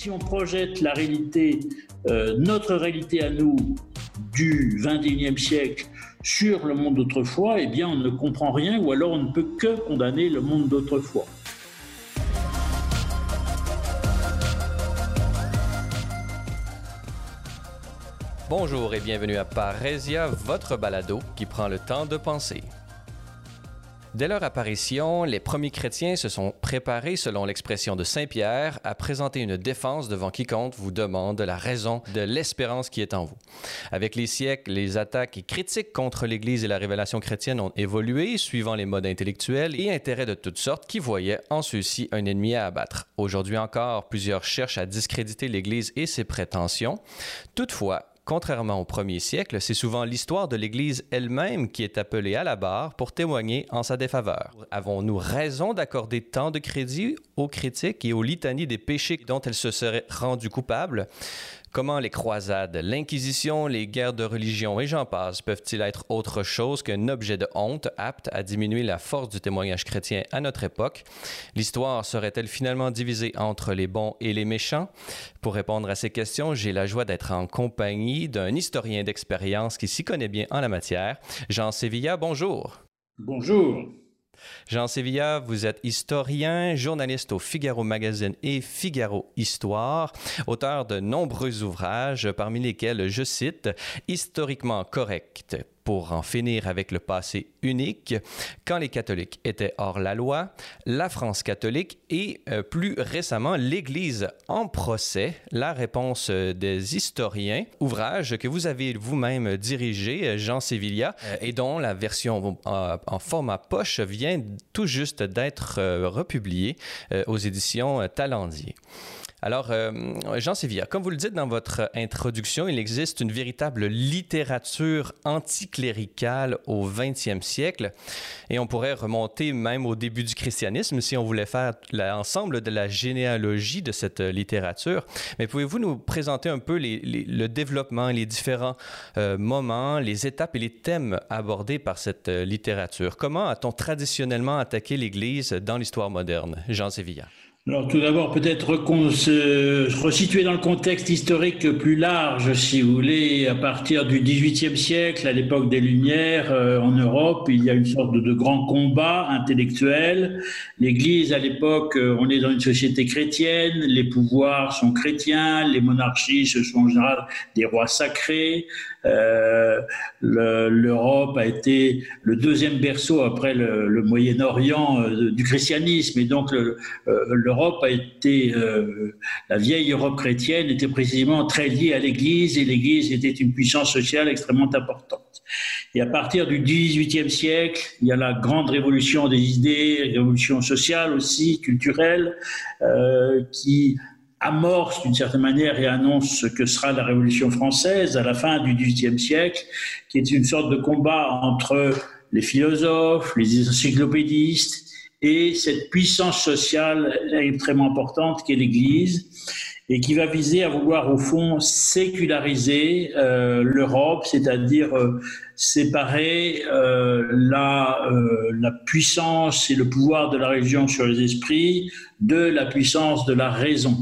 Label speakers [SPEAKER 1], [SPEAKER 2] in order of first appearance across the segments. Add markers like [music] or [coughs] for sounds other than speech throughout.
[SPEAKER 1] Si on projette la réalité, euh, notre réalité à nous du 21e siècle sur le monde d'autrefois, eh bien on ne comprend rien ou alors on ne peut que condamner le monde d'autrefois.
[SPEAKER 2] Bonjour et bienvenue à Parésia, votre balado qui prend le temps de penser. Dès leur apparition, les premiers chrétiens se sont préparés, selon l'expression de Saint Pierre, à présenter une défense devant quiconque vous demande la raison de l'espérance qui est en vous. Avec les siècles, les attaques et critiques contre l'Église et la révélation chrétienne ont évolué, suivant les modes intellectuels et intérêts de toutes sortes qui voyaient en ceux-ci un ennemi à abattre. Aujourd'hui encore, plusieurs cherchent à discréditer l'Église et ses prétentions. Toutefois, Contrairement au premier siècle, c'est souvent l'histoire de l'Église elle-même qui est appelée à la barre pour témoigner en sa défaveur. Avons-nous raison d'accorder tant de crédit aux critiques et aux litanies des péchés dont elle se serait rendue coupable? Comment les croisades, l'Inquisition, les guerres de religion et j'en passe peuvent-ils être autre chose qu'un objet de honte apte à diminuer la force du témoignage chrétien à notre époque? L'histoire serait-elle finalement divisée entre les bons et les méchants? Pour répondre à ces questions, j'ai la joie d'être en compagnie d'un historien d'expérience qui s'y connaît bien en la matière. Jean Sévilla, bonjour.
[SPEAKER 1] Bonjour.
[SPEAKER 2] Jean Sevilla, vous êtes historien, journaliste au Figaro Magazine et Figaro Histoire, auteur de nombreux ouvrages, parmi lesquels, je cite, Historiquement correct, pour en finir avec le passé unique, quand les catholiques étaient hors la loi, la France catholique et euh, plus récemment l'Église en procès, la réponse euh, des historiens, ouvrage que vous avez vous-même dirigé, euh, Jean Sevilla, et dont la version en format poche vient tout juste d'être republiée aux éditions Talendier. Alors, euh, Jean Sévilla, comme vous le dites dans votre introduction, il existe une véritable littérature anticléricale au 20e siècle et on pourrait remonter même au début du christianisme si on voulait faire l'ensemble de la généalogie de cette littérature. Mais pouvez-vous nous présenter un peu le développement, les différents euh, moments, les étapes et les thèmes abordés par cette littérature? Comment a-t-on traditionnellement attaqué l'Église dans l'histoire moderne? Jean Sévilla.
[SPEAKER 1] Alors tout d'abord, peut-être se resituer dans le contexte historique plus large, si vous voulez, à partir du XVIIIe siècle, à l'époque des Lumières, euh, en Europe, il y a une sorte de, grand combat intellectuel. L'Église, à l'époque, euh, on est dans une société chrétienne, les pouvoirs sont chrétiens, les monarchies, ce sont en général des rois sacrés. Euh, L'Europe a été le deuxième berceau après le, Moyen-Orient euh, du christianisme, et donc le l'Europe a été, euh, la vieille Europe chrétienne était précisément très liée à l'Église et l'Église était une puissance sociale extrêmement importante. Et à partir du XVIIIe siècle, il y a la grande révolution des idées, révolution sociale aussi, culturelle, euh, qui amorce d'une certaine manière et annonce ce que sera la Révolution française à la fin du XVIIIe siècle, qui est une sorte de combat entre les philosophes, les encyclopédistes, et cette puissance sociale extrêmement importante qu'est l'Église et qui va viser à vouloir au fond séculariser euh, l'Europe, c'est-à-dire euh, séparer euh, la, la puissance et le pouvoir de la religion sur les esprits de la puissance de la raison.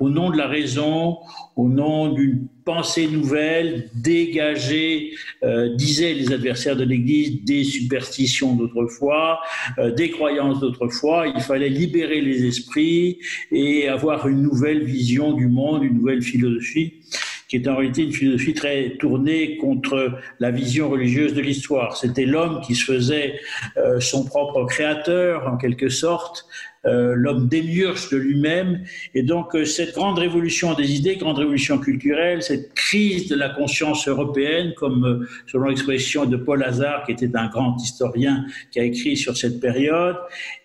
[SPEAKER 1] Au nom de la raison, au nom d'une pensée nouvelle, dégager, euh, disaient les adversaires de l'Église, des superstitions d'autrefois, euh, des croyances d'autrefois. Il fallait libérer les esprits et avoir une nouvelle vision du monde, une nouvelle philosophie qui est en réalité une philosophie très tournée contre la vision religieuse de l'histoire. C'était l'homme qui se faisait euh, son propre créateur, en quelque sorte, l'homme démiurge de lui-même. Et donc, euh, cette grande révolution des idées, grande révolution culturelle, cette crise de la conscience européenne, comme euh, selon l'expression de Paul Hazard, qui était un grand historien qui a écrit sur cette période,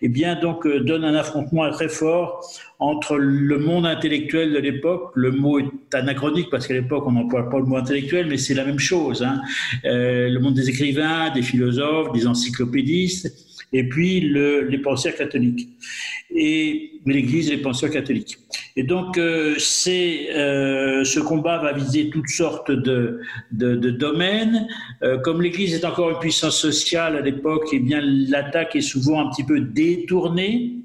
[SPEAKER 1] eh bien, donc, donne un affrontement très fort entre le monde intellectuel de l'époque, le mot est anachronique parce qu'à l'époque on n'emploie pas le mot intellectuel, mais c'est la même chose, hein. euh, le monde des écrivains, des philosophes, des encyclopédistes, et puis le, les penseurs catholiques, et l'Église les penseurs catholiques. Et donc euh, euh, ce combat va viser toutes sortes de, de, de domaines. Euh, comme l'Église est encore une puissance sociale à l'époque, eh bien l'attaque est souvent un petit peu détournée.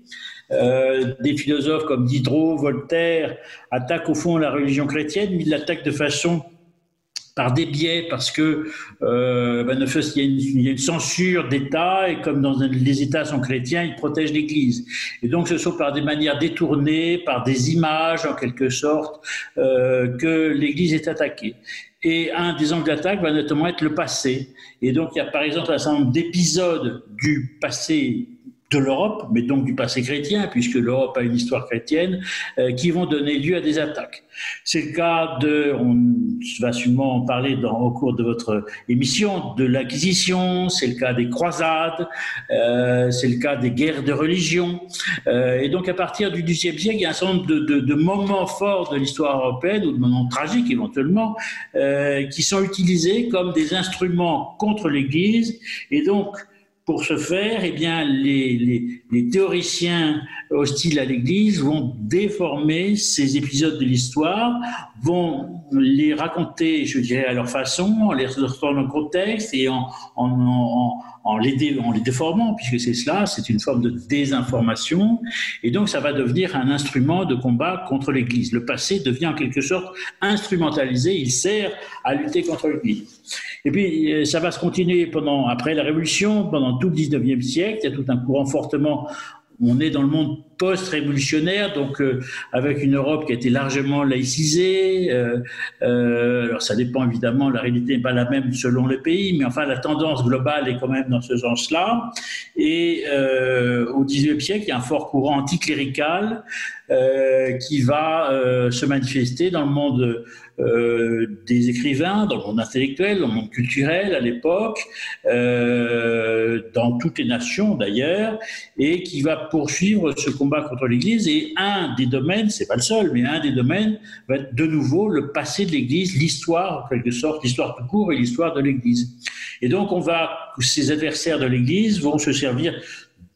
[SPEAKER 1] des philosophes comme Diderot, Voltaire attaquent au fond la religion chrétienne, mais ils l'attaquent de façon par des biais, parce que euh, ben, il, y a une, censure d'État, et comme dans les États sont chrétiens, ils protègent l'Église. Et donc ce sont par des manières détournées, par des images en quelque sorte, euh, que l'Église est attaquée. Et un des angles d'attaque va notamment être le passé. Et donc il y a par exemple un certain nombre d'épisodes du passé de l'Europe, mais donc du passé chrétien, puisque l'Europe a une histoire chrétienne, euh, qui vont donner lieu à des attaques. C'est le cas de, on va sûrement en parler dans, au cours de votre émission, de l'Inquisition, c'est le cas des croisades, euh, c'est le cas des guerres de religion. Euh, et donc à partir du XVIIe siècle, il y a un certain nombre de, de, de moments forts de l'histoire européenne, ou de moments tragiques éventuellement, qui sont utilisés comme des instruments contre l'Église. Et donc, pour ce faire, eh bien, les, les, les théoriciens hostiles à l'Église vont déformer ces épisodes de l'histoire, vont les raconter, je dirais, à leur façon, en les dans le contexte et en les déformant, puisque c'est cela, c'est une forme de désinformation. Et donc, ça va devenir un instrument de combat contre l'Église. Le passé devient en quelque sorte instrumentalisé, il sert à lutter contre l'Église. Et puis, euh, ça va se continuer pendant, après la Révolution, pendant tout le 19e siècle. Il y a tout un courant fortement on est dans le monde post-révolutionnaire, donc euh, avec une Europe qui a été largement laïcisée. Euh, euh, alors ça dépend évidemment, la réalité n'est pas la même selon les pays, mais enfin la tendance globale est quand même dans ce sens-là. Et au XIXe siècle, il y a un fort courant anticlérical qui va se manifester dans le monde euh, des écrivains, dans le monde intellectuel, dans le monde culturel à l'époque, euh, dans toutes les nations d'ailleurs, et qui va poursuivre ce combat contre l'Église. Et un des domaines, c'est pas le seul, mais un des domaines va être de nouveau le passé de l'Église, l'histoire en quelque sorte, l'histoire tout court et l'histoire de l'Église. Et donc on va, ces adversaires de l'Église vont se servir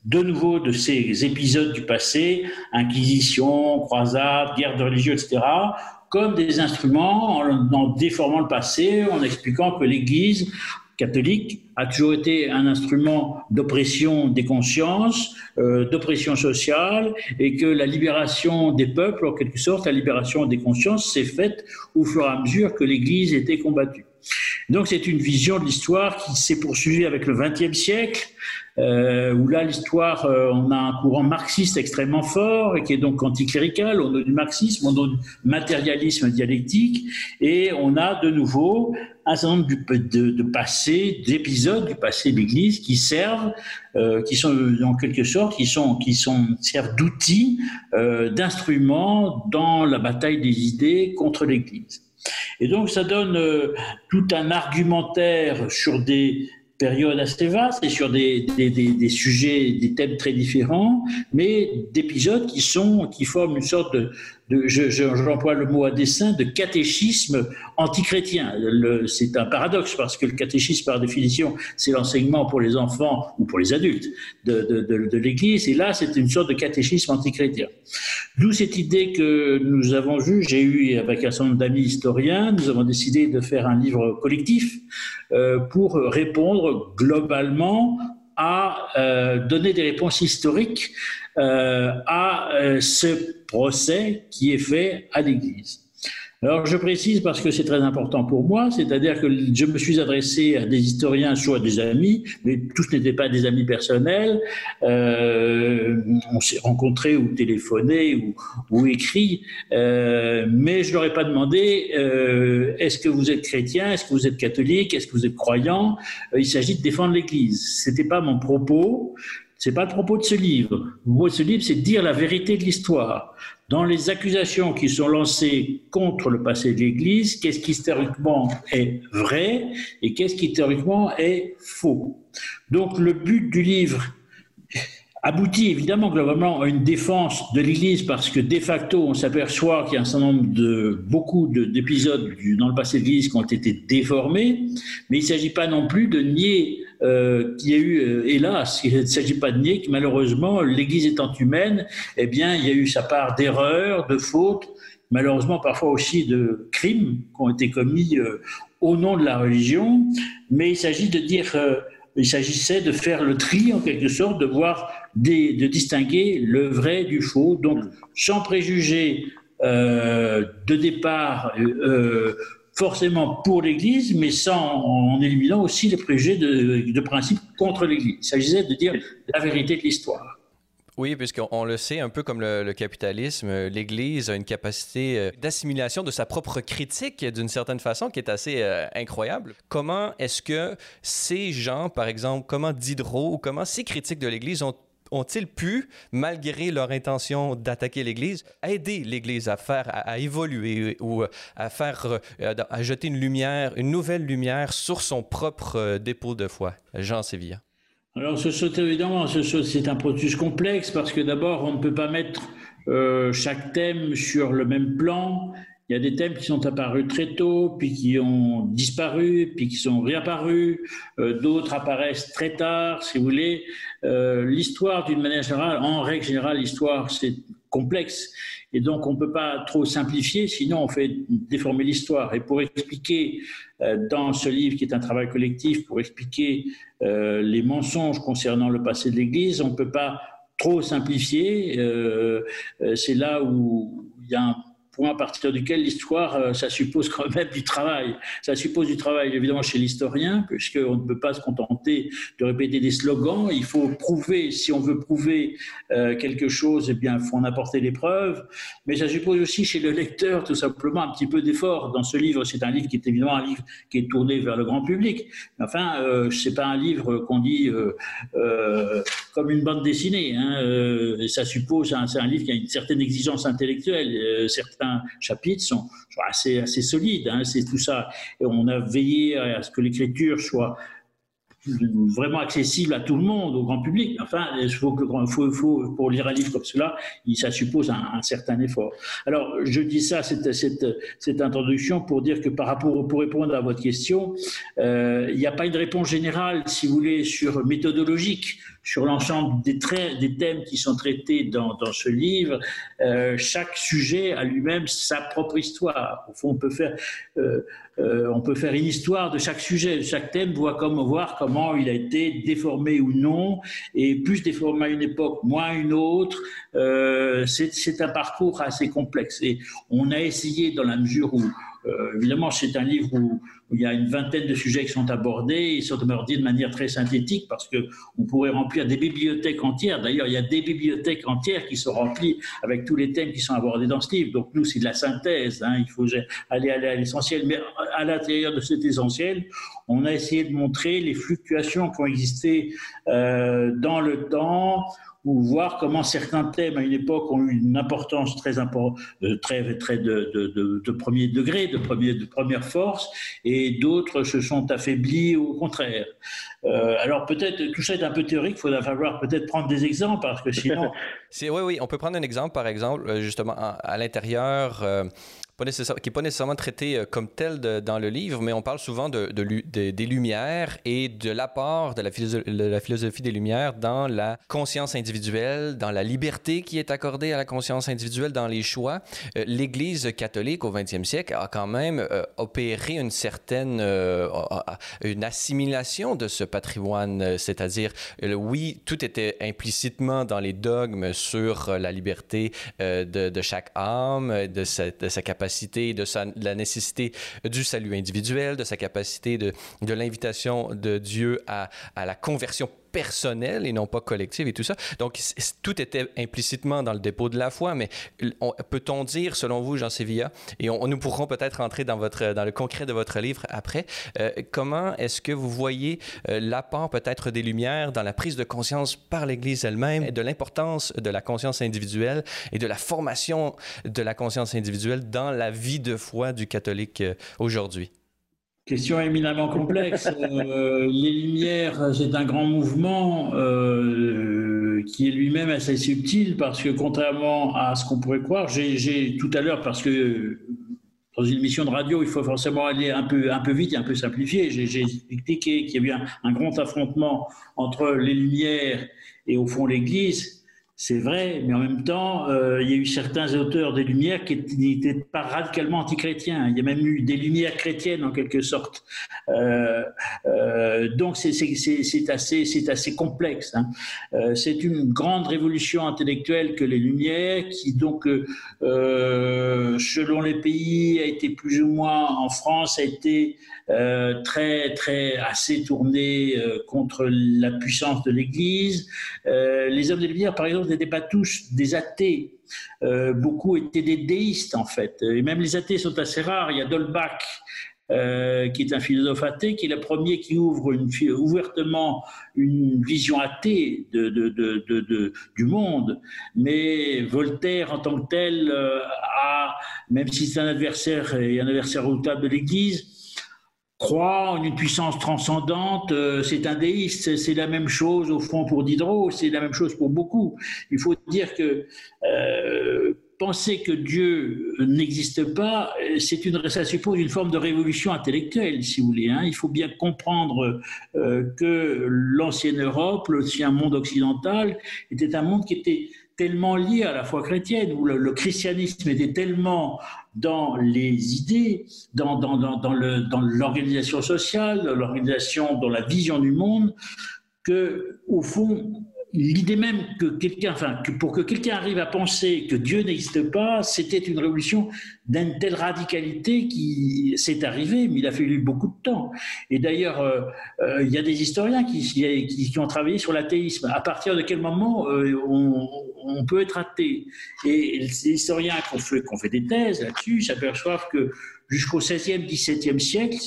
[SPEAKER 1] de nouveau de ces épisodes du passé, inquisition, croisade, guerre de religion, etc., comme des instruments en, déformant le passé, en expliquant que l'Église catholique a toujours été un instrument d'oppression des consciences, euh, d'oppression sociale, et que la libération des peuples, en quelque sorte, la libération des consciences, s'est faite au fur et à mesure que l'Église était combattue. Donc c'est une vision de l'histoire qui s'est poursuivie avec le XXe siècle, euh, où là l'histoire, euh, on a un courant marxiste extrêmement fort et qui est donc anticlérical, on a du marxisme, on a du matérialisme dialectique, et on a de nouveau un certain nombre de, de passés, d'épisodes du passé de l'Église qui servent, euh, qui sont en quelque sorte, qui sont, qui sont servent d'outils, euh, d'instruments dans la bataille des idées contre l'Église. Et donc ça donne euh, tout un argumentaire sur des périodes assez vastes et sur des, des, sujets, des thèmes très différents, mais d'épisodes qui sont, qui forment une sorte de, j'emploie je, le mot à dessein, de catéchisme antichrétien. C'est un paradoxe parce que le catéchisme, par définition, c'est l'enseignement pour les enfants ou pour les adultes de, de, de, l'Église. Et là, c'est une sorte de catéchisme antichrétien. D'où cette idée que nous avons eue, j'ai eu avec un certain nombre d'amis historiens, nous avons décidé de faire un livre collectif pour répondre globalement à euh, donner des réponses historiques euh, à euh, ce procès qui est fait à l'Église. Alors je précise parce que c'est très important pour moi, c'est-à-dire que je me suis adressé à des historiens, soit des amis, mais tous n'étaient pas des amis personnels. Euh, on s'est rencontrés ou téléphonés ou, écrit, euh, mais je leur ai pas demandé euh, est-ce que vous êtes chrétien, est-ce que vous êtes catholique, est-ce que vous êtes croyant? Euh, il s'agit de défendre l'Église. C'était pas mon propos. C'est pas le propos de ce livre. Le de ce livre, c'est de dire la vérité de l'histoire. Dans les accusations qui sont lancées contre le passé de l'Église, qu'est-ce qui historiquement est vrai et qu'est-ce qui historiquement est faux? Donc le but du livre aboutit évidemment globalement à une défense de l'Église parce que de facto on s'aperçoit qu'il y a un certain nombre de beaucoup d'épisodes dans le passé de l'Église qui ont été déformés, mais il ne s'agit pas non plus de nier euh, qu'il y a eu, euh, hélas, il ne s'agit pas de nier que malheureusement l'Église étant humaine, eh bien il y a eu sa part d'erreurs, de fautes, malheureusement parfois aussi de crimes qui ont été commis euh, au nom de la religion, mais il s'agit de dire euh, il s'agissait de faire le tri en quelque sorte, de voir, de distinguer le vrai du faux, donc sans préjugés euh, de départ euh, forcément pour l'Église, mais sans, en éliminant aussi les préjugés de, principe contre l'Église. Il s'agissait de dire la vérité de l'histoire.
[SPEAKER 2] Oui, puisqu'on le sait, un peu comme le, capitalisme, l'Église a une capacité euh, d'assimilation de sa propre critique d'une certaine façon qui est assez euh, incroyable. Comment est-ce que ces gens, par exemple, comment Diderot ou comment ces critiques de l'Église ont ont-ils pu, malgré leur intention d'attaquer l'Église, aider l'Église à faire, à, évoluer ou à faire, euh, à jeter une lumière, une nouvelle lumière sur son propre dépôt de foi? Jean Sévilla.
[SPEAKER 1] Alors, ce saut, évidemment, c'est un processus complexe parce que d'abord, on ne peut pas mettre euh, chaque thème sur le même plan. Il y a des thèmes qui sont apparus très tôt, puis qui ont disparu, puis qui sont réapparus. Euh, d'autres apparaissent très tard, si vous voulez. Euh, l'histoire, d'une manière générale, en règle générale, l'histoire, c'est complexe. Et donc, on ne peut pas trop simplifier, sinon on fait déformer l'histoire. Et pour expliquer euh, dans ce livre, qui est un travail collectif, pour expliquer les mensonges concernant le passé de l'Église, on ne peut pas trop simplifier. C'est là où il y a un à partir duquel l'histoire, euh, ça suppose quand même du travail. Ça suppose du travail, évidemment, chez l'historien, puisqu'on ne peut pas se contenter de répéter des slogans. Il faut prouver, si on veut prouver euh, quelque chose, eh bien, il faut en apporter des preuves. Mais ça suppose aussi chez le lecteur, tout simplement, un petit peu d'effort. Dans ce livre, c'est un livre qui est évidemment un livre qui est tourné vers le grand public. Enfin, euh, c'est pas un livre qu'on dit euh, comme une bande dessinée. Hein. ça suppose, c'est un livre qui a une certaine exigence intellectuelle. certains chapitres sont, assez, assez solides. Hein, c'est tout ça. Et on a veillé à ce que l'écriture soit vraiment accessible à tout le monde, au grand public. Enfin, il faut, faut, pour lire un livre comme cela, ça suppose un, certain effort. Alors, je dis ça, cette, cette, cette, introduction, pour dire que par rapport, pour répondre à votre question, euh, il n'y a pas une réponse générale, si vous voulez, sur méthodologique sur l'ensemble des, thèmes qui sont traités dans, dans ce livre. Euh, chaque sujet a lui-même sa propre histoire. Au fond, on peut faire, euh, euh, on peut faire une histoire de chaque sujet. Chaque thème voir comment il a été déformé ou non, et plus déformé à une époque, moins à une autre. C'est un parcours assez complexe. Et on a essayé, dans la mesure où euh, évidemment, c'est un livre où, il y a une vingtaine de sujets qui sont abordés. Ils sont abordés de manière très synthétique parce qu'on pourrait remplir des bibliothèques entières. D'ailleurs, il y a des bibliothèques entières qui sont remplies avec tous les thèmes qui sont abordés dans ce livre. Donc, nous, c'est de la synthèse. Hein. Il faut aller, aller à l'essentiel. Mais à l'intérieur de cet essentiel, on a essayé de montrer les fluctuations qui ont existé euh, dans le temps ou voir comment certains thèmes à une époque ont eu une importance très importante, euh, très, très de, de, premier degré, de, premier, de première force, et d'autres se sont affaiblis au contraire. Euh, alors peut-être, tout ça est un peu théorique, il faudra falloir peut-être prendre des exemples, parce que sinon... [laughs]
[SPEAKER 2] oui, oui, on peut prendre un exemple, par exemple, euh, justement, à, l'intérieur qui n'est pas nécessairement traité euh, comme tel dans le livre, mais on parle souvent de, des Lumières et de l'apport de, la philosophie des Lumières dans la conscience individuelle, dans la liberté qui est accordée à la conscience individuelle, dans les choix. Euh, L'Église catholique au 20e siècle a quand même euh, opéré une certaine une assimilation de ce patrimoine, c'est-à-dire, oui, tout était implicitement dans les dogmes sur la liberté de, chaque âme, de sa capacité de, sa, la nécessité du salut individuel, de sa capacité de, de l'invitation de Dieu à, à la conversion personnelle et non pas collective et tout ça. Donc, tout était implicitement dans le dépôt de la foi, mais peut-on dire, selon vous, Jean Sévilla, et on, nous pourrons peut-être entrer dans, votre, dans le concret de votre livre après, euh, comment est-ce que vous voyez euh, l'apport peut-être des Lumières dans la prise de conscience par l'Église elle-même de l'importance de la conscience individuelle et de la formation de la conscience individuelle dans la vie de foi du catholique euh, aujourd'hui?
[SPEAKER 1] Question éminemment complexe. Euh, les Lumières, c'est un grand mouvement euh, qui est lui-même assez subtil parce que contrairement à ce qu'on pourrait croire, j'ai tout à l'heure, parce que dans une émission de radio, il faut forcément aller un peu, un peu vite et un peu simplifier. J'ai expliqué qu'il y a eu un, un, grand affrontement entre les Lumières et au fond l'Église c'est vrai, mais en même temps, euh, il y a eu certains auteurs des Lumières qui n'étaient pas radicalement antichrétiens. Il y a même eu des Lumières chrétiennes en quelque sorte. Euh, euh, donc c'est assez, assez complexe. Hein. c'est une grande révolution intellectuelle que les Lumières, qui donc, selon les pays, a été plus ou moins en France, a été très, très assez tournée contre la puissance de l'Église. les hommes des Lumières, par exemple, n'étaient pas tous des athées. Euh, beaucoup étaient des déistes, en fait. Et même les athées sont assez rares. Il y a Dolbach, euh, qui est un philosophe athée, qui est le premier qui ouvre une, ouvertement une vision athée de, de, du monde. Mais Voltaire, en tant que tel, euh, a, même si c'est un adversaire et un adversaire redoutable de l'Église, croit en une puissance transcendante, euh, c'est un déiste, c'est la même chose au fond pour Diderot, c'est la même chose pour beaucoup. Il faut dire que euh, penser que Dieu n'existe pas, c'est une, ça suppose une forme de révolution intellectuelle, si vous voulez. Hein. Il faut bien comprendre euh, que l'ancienne Europe, l'ancien monde occidental, était un monde qui était tellement lié à la foi chrétienne, où le, christianisme était tellement dans les idées, dans, dans, dans, dans l'organisation sociale, dans l'organisation, dans la vision du monde, que au fond, l'idée même que quelqu'un, enfin, que pour que quelqu'un arrive à penser que Dieu n'existe pas, c'était une révolution d'une telle radicalité qui s'est arrivée, mais il a fallu beaucoup de temps. Et d'ailleurs, euh, euh, il y a des historiens qui, ont travaillé sur l'athéisme. À partir de quel moment euh, on, peut être athée? Et les historiens qui fait, qui ont fait des thèses là-dessus s'aperçoivent que jusqu'au 16e, 17e siècle,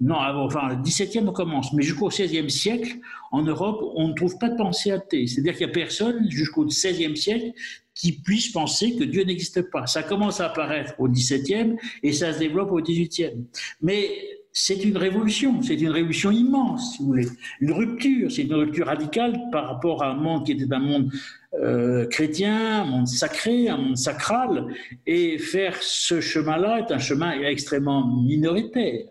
[SPEAKER 1] non, enfin, le 17e on commence, mais jusqu'au 16e siècle, en Europe, on ne trouve pas de pensée athée. C'est-à-dire qu'il n'y a personne, jusqu'au 16e siècle, qui puisse penser que Dieu n'existe pas. Ça commence à apparaître au 17e et ça se développe au 18e. Mais c'est une révolution, c'est une révolution immense, si vous voulez. Une rupture, c'est une rupture radicale par rapport à un monde qui était un monde euh, chrétien, un monde sacré, un monde sacral. Et faire ce chemin-là est un chemin extrêmement minoritaire.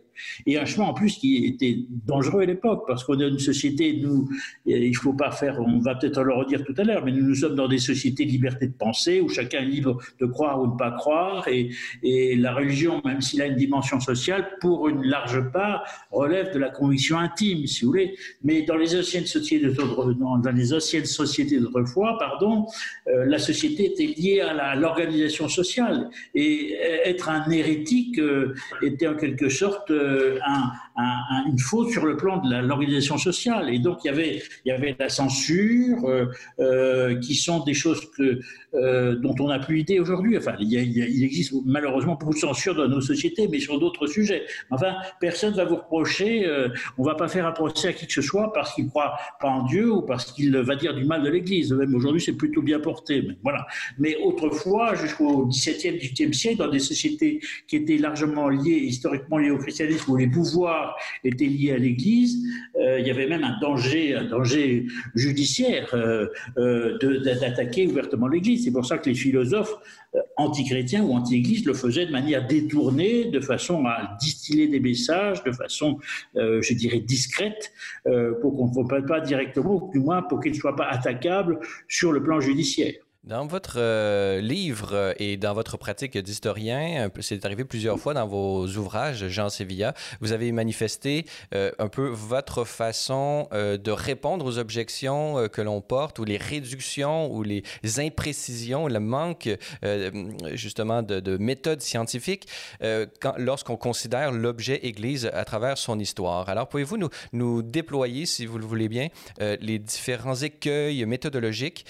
[SPEAKER 1] Et un chemin en plus qui était dangereux à l'époque, parce qu'on est une société, nous, il ne faut pas faire, on va peut-être le redire tout à l'heure, mais nous, nous sommes dans des sociétés de liberté de pensée, où chacun est libre de croire ou de ne pas croire, et, et la religion, même s'il a une dimension sociale, pour une large part, relève de la conviction intime, si vous voulez. Mais dans les anciennes sociétés dans les anciennes sociétés d'autrefois, pardon, euh, la société était liée à l'organisation sociale, et être un hérétique euh, était en quelque sorte euh, une faute sur le plan de l'organisation sociale. Et donc, il y avait, il y avait la censure, euh, euh, qui sont des choses que, dont on n'a plus idée aujourd'hui. Enfin, il, existe malheureusement beaucoup de censure dans nos sociétés, mais sur d'autres sujets. Enfin, personne ne va vous reprocher, on ne va pas faire un procès à qui que ce soit parce qu'il ne croit pas en Dieu ou parce qu'il va dire du mal de l'Église. Même aujourd'hui, c'est plutôt bien porté. Voilà. Mais autrefois, jusqu'au XVIIe, XVIIIe siècle, dans des sociétés qui étaient largement liées, historiquement liées au christianisme, où les pouvoirs étaient liés à l'Église, euh, il y avait même un danger, un danger judiciaire euh, euh, d'attaquer ouvertement l'Église. C'est pour ça que les philosophes antichrétiens ou anti-Église le faisaient de manière détournée, de façon à distiller des messages, de façon, je dirais, discrète, pour qu'on ne voit pas directement, ou du moins pour qu'ils ne soient pas attaquables sur le plan judiciaire.
[SPEAKER 2] Dans votre euh, livre euh, et dans votre pratique d'historien, c'est arrivé plusieurs fois dans vos ouvrages, Jean Sevilla, vous avez manifesté euh, un peu votre façon de répondre aux objections que l'on porte ou les réductions ou les imprécisions, le manque justement de, de méthodes scientifiques lorsqu'on considère l'objet Église à travers son histoire. Alors pouvez-vous nous, nous déployer, si vous le voulez bien, les différents écueils méthodologiques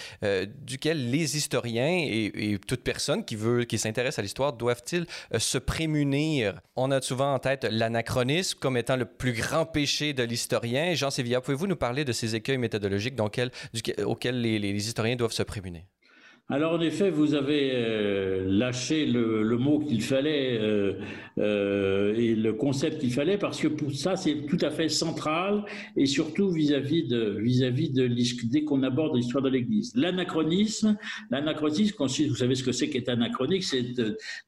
[SPEAKER 2] duquel les historiens et, toute personne qui veut, qui s'intéresse à l'histoire doivent-ils euh, se prémunir? On a souvent en tête l'anachronisme comme étant le plus grand péché de l'historien. Jean Sévilla, pouvez-vous nous parler de ces écueils méthodologiques auxquels les historiens doivent se prémunir?
[SPEAKER 1] Alors en effet, vous avez euh, lâché le, mot qu'il fallait euh, euh, et le concept qu'il fallait parce que pour ça c'est tout à fait central et surtout vis-à-vis de vis-à-vis de dès qu'on aborde l'histoire de l'Église. L'anachronisme, l'anachronisme, vous savez ce que c'est qu'être anachronique, c'est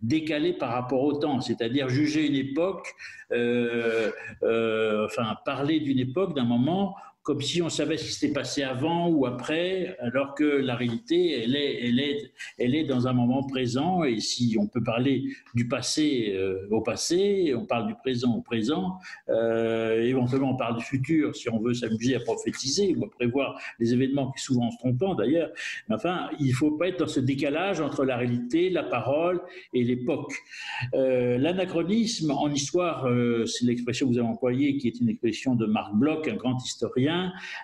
[SPEAKER 1] décaler par rapport au temps, c'est-à-dire juger une époque, enfin parler d'une époque, d'un moment comme si on savait ce qui s'était passé avant ou après, alors que la réalité, elle est, elle est, elle est dans un moment présent. Et si on peut parler du passé euh, au passé, on parle du présent au présent, euh, éventuellement on parle du futur si on veut s'amuser à prophétiser ou à prévoir les événements qui souvent se trompent d'ailleurs. Mais enfin, il ne faut pas être dans ce décalage entre la réalité, la parole et l'époque. Euh, l'anachronisme en histoire, c'est l'expression que vous avez employée, qui est une expression de Marc Bloch, un grand historien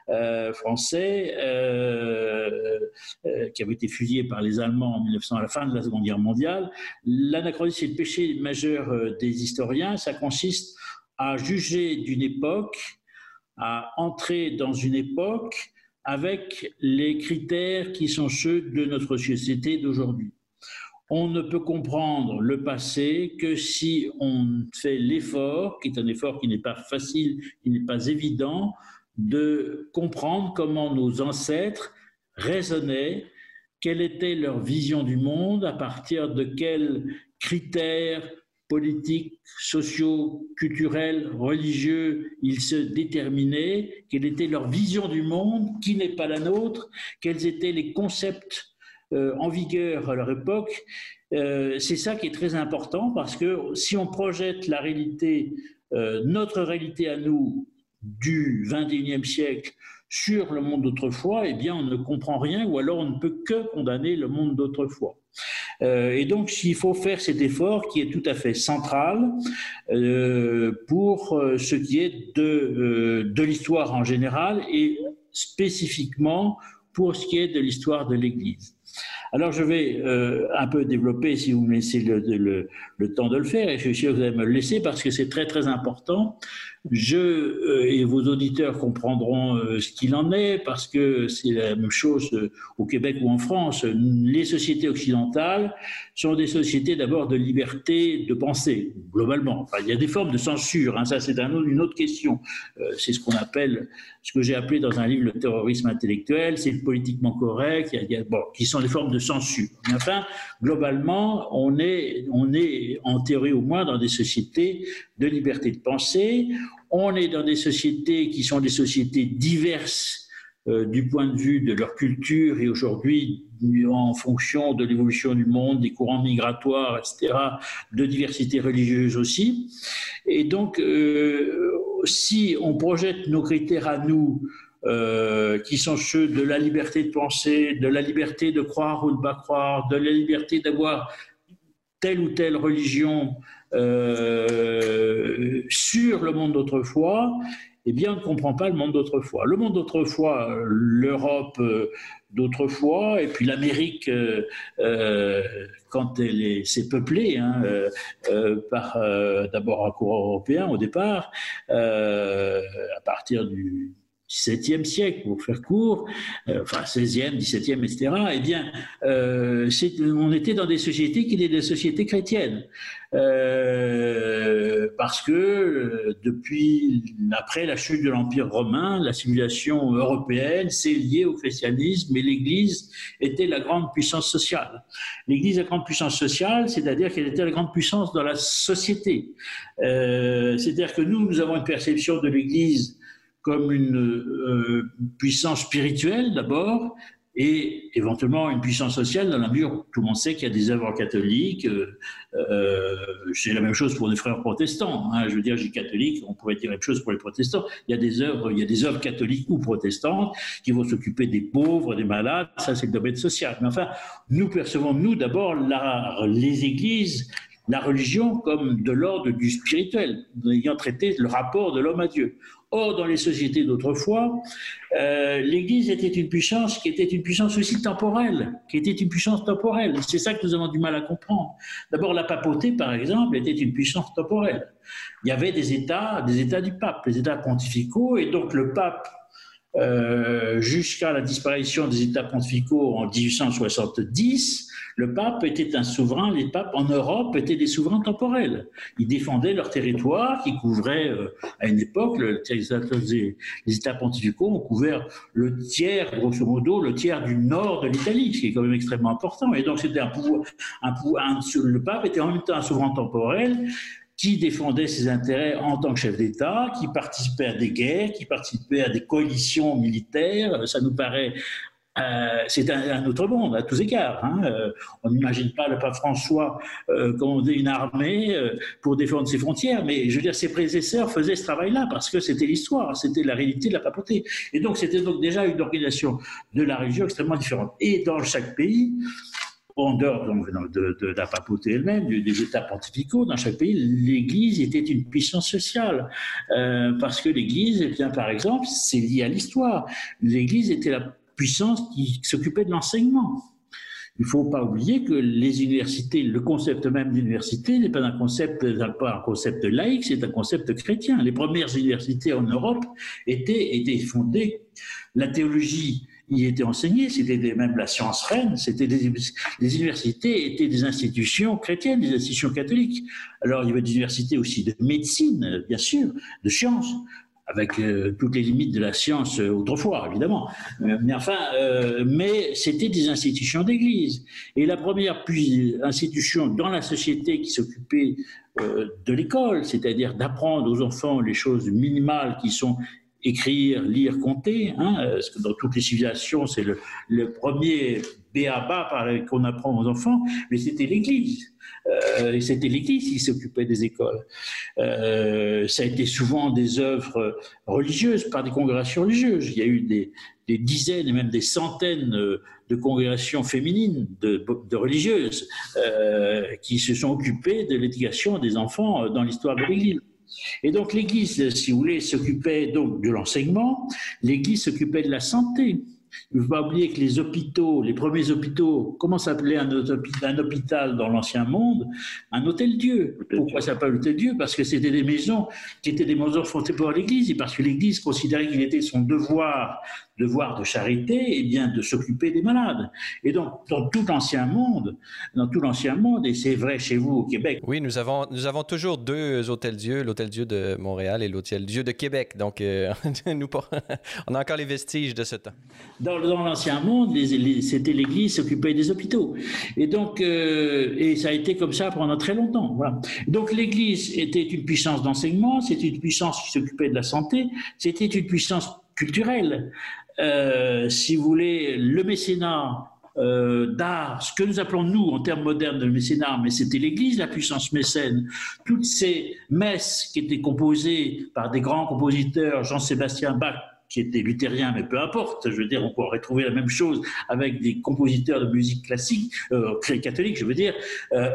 [SPEAKER 1] euh, français euh, euh, qui avait été fusillé par les Allemands en 1900 à la fin de la Seconde Guerre mondiale. L'anachronisme, c'est le péché majeur des historiens. Ça consiste à juger d'une époque, à entrer dans une époque avec les critères qui sont ceux de notre société d'aujourd'hui. On ne peut comprendre le passé que si on fait l'effort, qui est un effort qui n'est pas facile, qui n'est pas évident, de comprendre comment nos ancêtres raisonnaient, quelle était leur vision du monde, à partir de quels critères politiques, sociaux, culturels, religieux ils se déterminaient, quelle était leur vision du monde, qui n'est pas la nôtre, quels étaient les concepts euh, en vigueur à leur époque. Euh, c'est ça qui est très important parce que si on projette la réalité, euh, notre réalité à nous, du XXIe siècle sur le monde d'autrefois, eh bien, on ne comprend rien ou alors on ne peut que condamner le monde d'autrefois. Euh, et donc, il faut faire cet effort qui est tout à fait central euh, pour euh, ce qui est de, de l'histoire en général et spécifiquement pour ce qui est de l'histoire de l'Église. Alors je vais euh, un peu développer, si vous me laissez le, temps de le faire, et je suis sûr que vous allez me le laisser parce que c'est très très important. Je euh, et vos auditeurs comprendront euh, ce qu'il en est parce que c'est la même chose au Québec ou en France. Les sociétés occidentales sont des sociétés d'abord de liberté de penser, globalement. Enfin, il y a des formes de censure, hein, ça c'est une autre question. c'est ce qu'on appelle, ce que j'ai appelé dans un livre le terrorisme intellectuel, c'est politiquement correct, bon, qui sont des formes de censure. enfin, globalement, on est, on est, en théorie au moins, dans des sociétés de liberté de penser. On est dans des sociétés qui sont des sociétés diverses euh, du point de vue de leur culture et aujourd'hui, en fonction de l'évolution du monde, des courants migratoires, etc., de diversité religieuse aussi. Et donc, euh, si on projette nos critères à nous euh, qui sont ceux de la liberté de penser, de la liberté de croire ou de ne pas croire, de la liberté d'avoir telle ou telle religion euh, sur le monde d'autrefois, eh bien, on ne comprend pas le monde d'autrefois. Le monde d'autrefois, l'Europe euh, d'autrefois, et puis l'Amérique, quand elle s'est peuplée, hein, par d'abord un courant européen au départ, à partir du XVIIe siècle, pour faire court, euh, enfin 16e, 17e, etc., eh bien, euh, on était dans des sociétés qui étaient des sociétés chrétiennes. Euh, parce que euh, depuis, après la chute de l'Empire romain, la civilisation européenne s'est liée au christianisme et l'Église était la grande puissance sociale. L'Église, la grande puissance sociale, c'est-à-dire qu'elle était la grande puissance dans la société. Euh, c'est-à-dire que nous, nous avons une perception de l'Église comme une euh, puissance spirituelle d'abord, et éventuellement une puissance sociale dans la mesure où tout le monde sait qu'il y a des œuvres catholiques. Euh, euh c'est la même chose pour les frères protestants. Hein. Je veux dire, j'ai catholique, on pourrait dire la même chose pour les protestants. Il y a des œuvres, il y a des œuvres catholiques ou protestantes qui vont s'occuper des pauvres, des malades. Ça, c'est le domaine social. Mais enfin, nous percevons nous d'abord les églises la religion comme de l'ordre du spirituel, ayant traité le rapport de l'homme à Dieu. Or, dans les sociétés d'autrefois, euh, l'Église était une puissance qui était une puissance aussi temporelle, qui était une puissance temporelle. C'est ça que nous avons du mal à comprendre. D'abord, la papauté, par exemple, était une puissance temporelle. Il y avait des États, des États du pape, les États pontificaux, et donc le pape euh, jusqu'à la disparition des États pontificaux en 1870, le pape était un souverain, les papes en Europe étaient des souverains temporels. Ils défendaient leur territoire qui couvrait, euh, à une époque, le, les, États pontificaux ont couvert le tiers, grosso modo, le tiers du nord de l'Italie, ce qui est quand même extrêmement important. Et donc c'était un pouvoir, un pouvoir le pape était en même temps un souverain temporel qui défendait ses intérêts en tant que chef d'État, qui participait à des guerres, qui participait à des coalitions militaires. Ça nous paraît euh, c'est un, autre monde à tous égards. Hein. Euh, on n'imagine pas le pape François euh, commander une armée pour défendre ses frontières, mais je veux dire, ses prédécesseurs faisaient ce travail-là parce que c'était l'histoire, c'était la réalité de la papauté. Et donc, c'était donc déjà une organisation de la religion extrêmement différente. Et dans chaque pays, en dehors de, de, la papauté elle-même, des États pontificaux, dans chaque pays, l'Église était une puissance sociale. Euh, parce que l'Église, eh bien, par exemple, c'est lié à l'histoire. L'Église était la puissance qui s'occupait de l'enseignement. Il ne faut pas oublier que les universités, le concept même d'université n'est pas un concept, pas un concept laïque, c'est un concept chrétien. Les premières universités en Europe étaient, étaient fondées, la théologie y était enseignée, c'était même la science reine, c'était des, les universités étaient des institutions chrétiennes, des institutions catholiques. Alors il y avait des universités aussi de médecine, bien sûr, de sciences, avec euh, toutes les limites de la science euh, autrefois, évidemment. Euh, mais enfin, mais c'était des institutions d'église. Et la première institution dans la société qui s'occupait de l'école, c'est-à-dire d'apprendre aux enfants les choses minimales qui sont écrire, lire, compter, hein, parce que dans toutes les civilisations, c'est le premier béaba qu'on apprend aux enfants, mais c'était l'Église. Euh, c'était l'Église qui s'occupait des écoles. Euh, ça a été souvent des œuvres religieuses par des congrégations religieuses. Il y a eu des, dizaines et même des centaines de congrégations féminines, de, religieuses, euh, qui se sont occupées de l'éducation des enfants dans l'histoire de l'Église. Et donc l'Église, si vous voulez, s'occupait donc de l'enseignement, l'Église s'occupait de la santé. Il ne faut pas oublier que les hôpitaux, les premiers hôpitaux, comment s'appelait un, un, hôpital dans l'Ancien Monde? Un hôtel-Dieu. Pourquoi ça s'appelle hôtel-Dieu? Parce que c'était des maisons qui étaient des maisons fondées par l'Église et parce que l'Église considérait qu'il était son devoir devoir de charité, et bien de s'occuper des malades. Et donc, dans tout l'ancien monde, dans tout l'ancien monde, et c'est vrai chez vous au Québec.
[SPEAKER 2] Oui, nous avons, nous avons toujours deux hôtels-dieux, l'hôtel-dieu de Montréal et l'hôtel-dieu de Québec. Donc, euh, [laughs] nous, [laughs] on a encore les vestiges de ce temps.
[SPEAKER 1] Dans, dans l'ancien monde, c'était l'Église qui s'occupait des hôpitaux. Et donc, euh, et ça a été comme ça pendant très longtemps. Voilà. Donc, l'Église était une puissance d'enseignement, c'était une puissance qui s'occupait de la santé, c'était une puissance culturelle. Euh, si vous voulez, le mécénat euh, d'art, ce que nous appelons nous en termes modernes de mécénat, mais c'était l'Église, la puissance mécène. Toutes ces messes qui étaient composées par des grands compositeurs, Jean-Sébastien Bach, qui était luthérien, mais peu importe, je veux dire, on pourrait trouver la même chose avec des compositeurs de musique classique, euh, catholique, je veux dire, euh,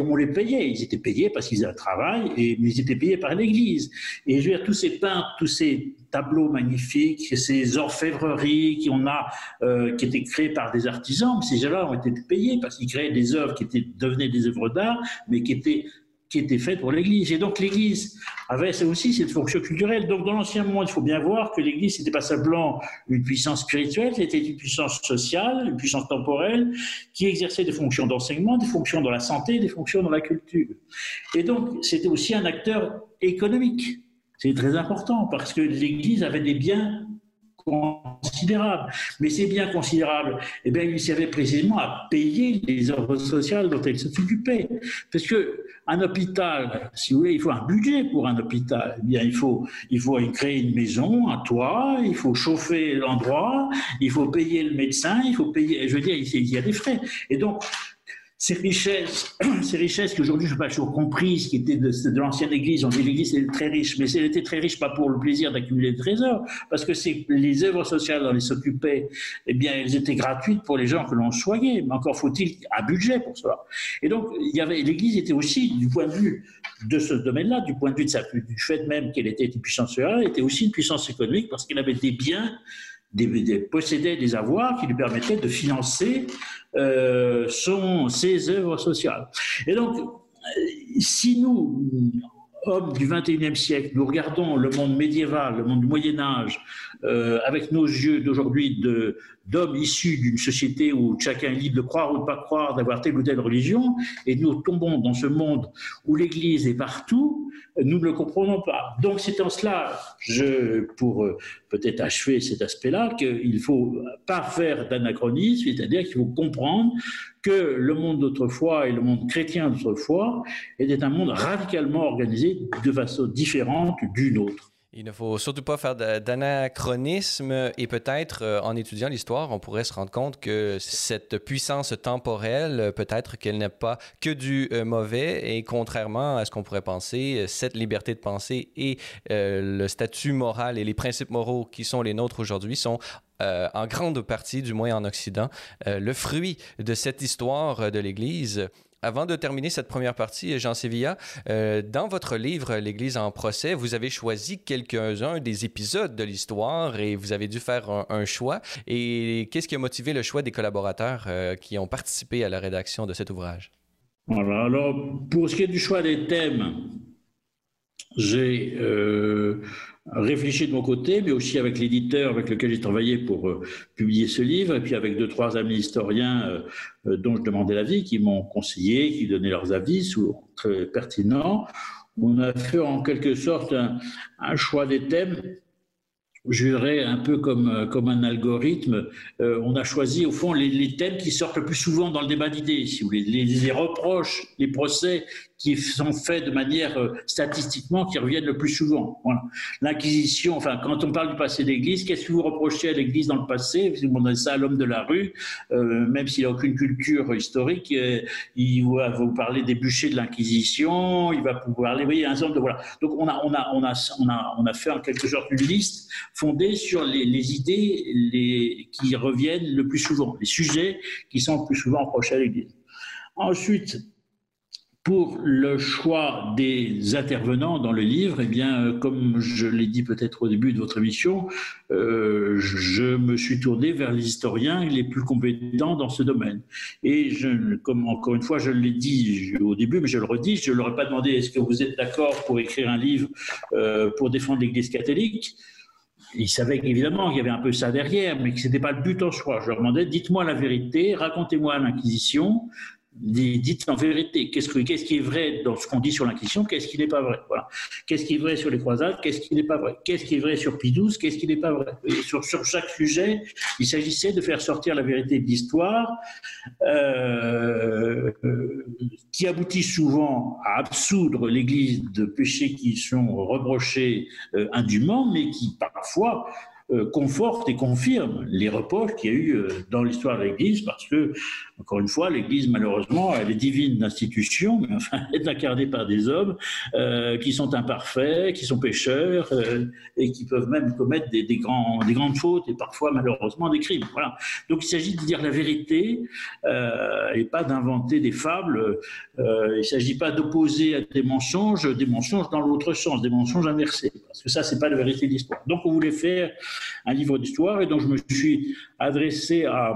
[SPEAKER 1] on les payait, ils étaient payés parce qu'ils avaient un travail, et, mais ils étaient payés par l'Église. Et je veux dire, tous ces peintres, tous ces tableaux magnifiques, ces orfèvreries qu'on a, euh, qui étaient créées par des artisans, ces gens-là ont été payés parce qu'ils créaient des œuvres qui étaient, devenaient des œuvres d'art, mais qui étaient qui était faite pour l'Église. Et donc l'Église avait aussi cette fonction culturelle. Donc dans l'ancien monde, il faut bien voir que l'Église n'était pas simplement une puissance spirituelle, c'était une puissance sociale, une puissance temporelle, qui exerçait des fonctions d'enseignement, des fonctions dans la santé, des fonctions dans la culture. Et donc c'était aussi un acteur économique. C'est très important parce que l'Église avait des biens considérable. Mais c'est bien considérable. Eh bien, il servait précisément à payer les œuvres sociales dont elle s'occupait. Parce que un hôpital, si vous voulez, il faut un budget pour un hôpital. Eh bien, il faut, il faut créer une maison, un toit, il faut chauffer l'endroit, il faut payer le médecin, il faut payer, je veux dire, il y a des frais. Et donc, ces richesses, [clears throat] ces richesses qui aujourd'hui je n'ai pas toujours comprises, qui étaient de, l'ancienne Église, on dit l'Église était très riche, mais elle était très riche pas pour le plaisir d'accumuler des trésors, parce que les œuvres sociales dont elles s'occupaient, eh bien elles étaient gratuites pour les gens que l'on soignait, mais encore faut-il un budget pour cela. Et donc il y avait l'Église était aussi du point de vue de ce domaine-là, du point de vue de sa, du fait même qu'elle était une puissance sociale, était aussi une puissance économique parce qu'elle avait des biens possédait des avoirs qui lui permettaient de financer euh, son, ses œuvres sociales. Et donc, si nous, hommes du XXIe siècle, nous regardons le monde médiéval, le monde du Moyen Âge, euh, avec nos yeux d'aujourd'hui d'hommes issus d'une société où chacun est libre de croire ou de pas croire, d'avoir telle ou telle religion, et nous tombons dans ce monde où l'Église est partout, nous ne le comprenons pas. Donc c'est en cela, je, pour peut-être achever cet aspect-là, qu'il ne faut pas faire d'anachronisme, c'est-à-dire qu'il faut comprendre que le monde d'autrefois et le monde chrétien d'autrefois était un monde radicalement organisé de façon différente d'une autre.
[SPEAKER 2] Il ne faut surtout pas faire d'anachronisme et peut-être euh, en étudiant l'histoire, on pourrait se rendre compte que cette puissance temporelle, peut-être qu'elle n'est pas que du euh, mauvais et contrairement à ce qu'on pourrait penser, cette liberté de penser et euh, le statut moral et les principes moraux qui sont les nôtres aujourd'hui sont en grande partie, du moins en Occident, le fruit de cette histoire de l'Église avant de terminer cette première partie, Jean Sévilla, euh, dans votre livre L'Église en procès, vous avez choisi quelques-uns des épisodes de l'histoire et vous avez dû faire un, choix. Et qu'est-ce qui a motivé le choix des collaborateurs euh, qui ont participé à la rédaction de cet ouvrage?
[SPEAKER 1] Voilà, alors, pour ce qui est du choix des thèmes, j'ai euh, réfléchi de mon côté, mais aussi avec l'éditeur avec lequel j'ai travaillé pour euh, publier ce livre, et puis avec deux, trois amis historiens euh, dont je demandais l'avis, qui m'ont conseillé, qui donnaient leurs avis, souvent très pertinents. On a fait en quelque sorte un choix des thèmes. Je dirais un peu comme, comme un algorithme, on a choisi au fond les, thèmes qui sortent le plus souvent dans le débat d'idées, si vous voulez, les, reproches, les procès qui sont faits de manière euh, statistiquement qui reviennent le plus souvent. L'Inquisition, enfin, quand on parle du passé de l'Église, qu'est-ce que vous reprochez à l'Église dans le passé? Vous demandez ça à l'homme de la rue, même s'il n'a aucune culture historique, il va vous parler des bûchers de l'Inquisition, il va vous parler, vous voyez, un certain de voilà. Donc on a, on a, on a, on a, on a fait en quelque sorte une liste fondée sur les, idées les, qui reviennent le plus souvent, les sujets qui sont le plus souvent approchés à l'Église. Ensuite, pour le choix des intervenants dans le livre, eh bien, euh, comme je l'ai dit peut-être au début de votre émission, euh, je me suis tourné vers les historiens les plus compétents dans ce domaine. Et comme encore une fois, je l'ai dit au début, mais je le redis, je ne leur ai pas demandé est-ce que vous êtes d'accord pour écrire un livre euh, pour défendre l'Église catholique? Ils savaient qu'évidemment il y avait un peu ça derrière, mais que ce n'était pas le but en soi. Je leur demandais, dites-moi la vérité, racontez-moi l'Inquisition, dites en vérité, qu'est-ce, qui est vrai dans ce qu'on dit sur l'Inquisition, qu'est-ce qui n'est pas vrai voilà. Qu'est-ce qui est vrai sur les croisades, qu'est-ce qui n'est pas vrai Qu'est-ce qui est vrai sur Pie qu'est-ce qui n'est pas vrai sur, chaque sujet, il s'agissait de faire sortir la vérité de l'histoire, euh, qui aboutit souvent à absoudre l'Église de péchés qui sont reprochés euh, indûment, mais qui parfois euh, conforte et confirme les reproches qu'il y a eu dans l'histoire de l'Église, parce que, encore une fois, l'Église, malheureusement, elle est divine d'institution, mais enfin, elle est incarnée par des hommes euh, qui sont imparfaits, qui sont pécheurs, et qui peuvent même commettre des, des, grands, des grandes fautes, et parfois, malheureusement, des crimes. Voilà. Donc, il s'agit de dire la vérité, et pas d'inventer des fables. il ne s'agit pas d'opposer à des mensonges, des mensonges dans l'autre sens, des mensonges inversés, parce que ça, c'est pas la vérité de l'histoire. Donc, on voulait faire un livre d'histoire et donc je me suis adressé à,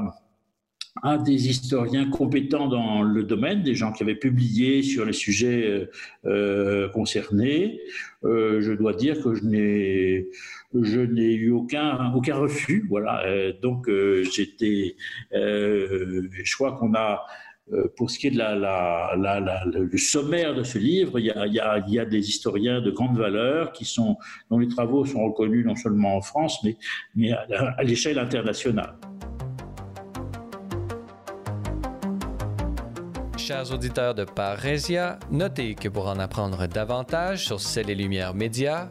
[SPEAKER 1] à des historiens compétents dans le domaine, des gens qui avaient publié sur les sujets euh, euh, concernés. Euh, je dois dire que je n'ai je n'ai eu aucun aucun refus. Voilà. donc j'étais, je crois qu'on a euh, pour ce qui est de la, la, le sommaire de ce livre, il y, a, il, y a, il y, a, des historiens de grande valeur qui sont, dont les travaux sont reconnus non seulement en France, mais, mais à l'échelle internationale.
[SPEAKER 2] Chers auditeurs de Parésia, notez que pour en apprendre davantage sur Celles et Lumières Médias,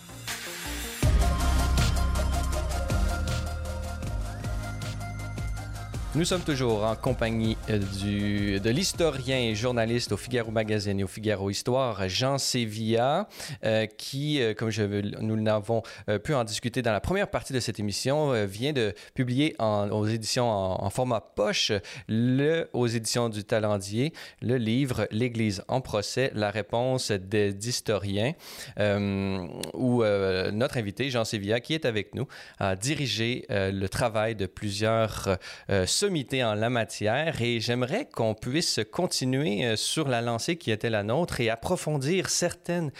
[SPEAKER 2] Nous sommes toujours en compagnie euh, de l'historien et journaliste au Figaro Magazine et au Figaro Histoire, Jean Sévilla, euh, qui, euh, comme nous l'avons pu en discuter dans la première partie de cette émission, vient de publier en, aux éditions en, format poche, aux éditions du Talendier, le livre L'Église en procès, la réponse des historiens, où notre invité, Jean Sévilla, qui est avec nous, a dirigé le travail de plusieurs en la matière et j'aimerais qu'on puisse continuer euh, sur la lancée qui était la nôtre et approfondir certaines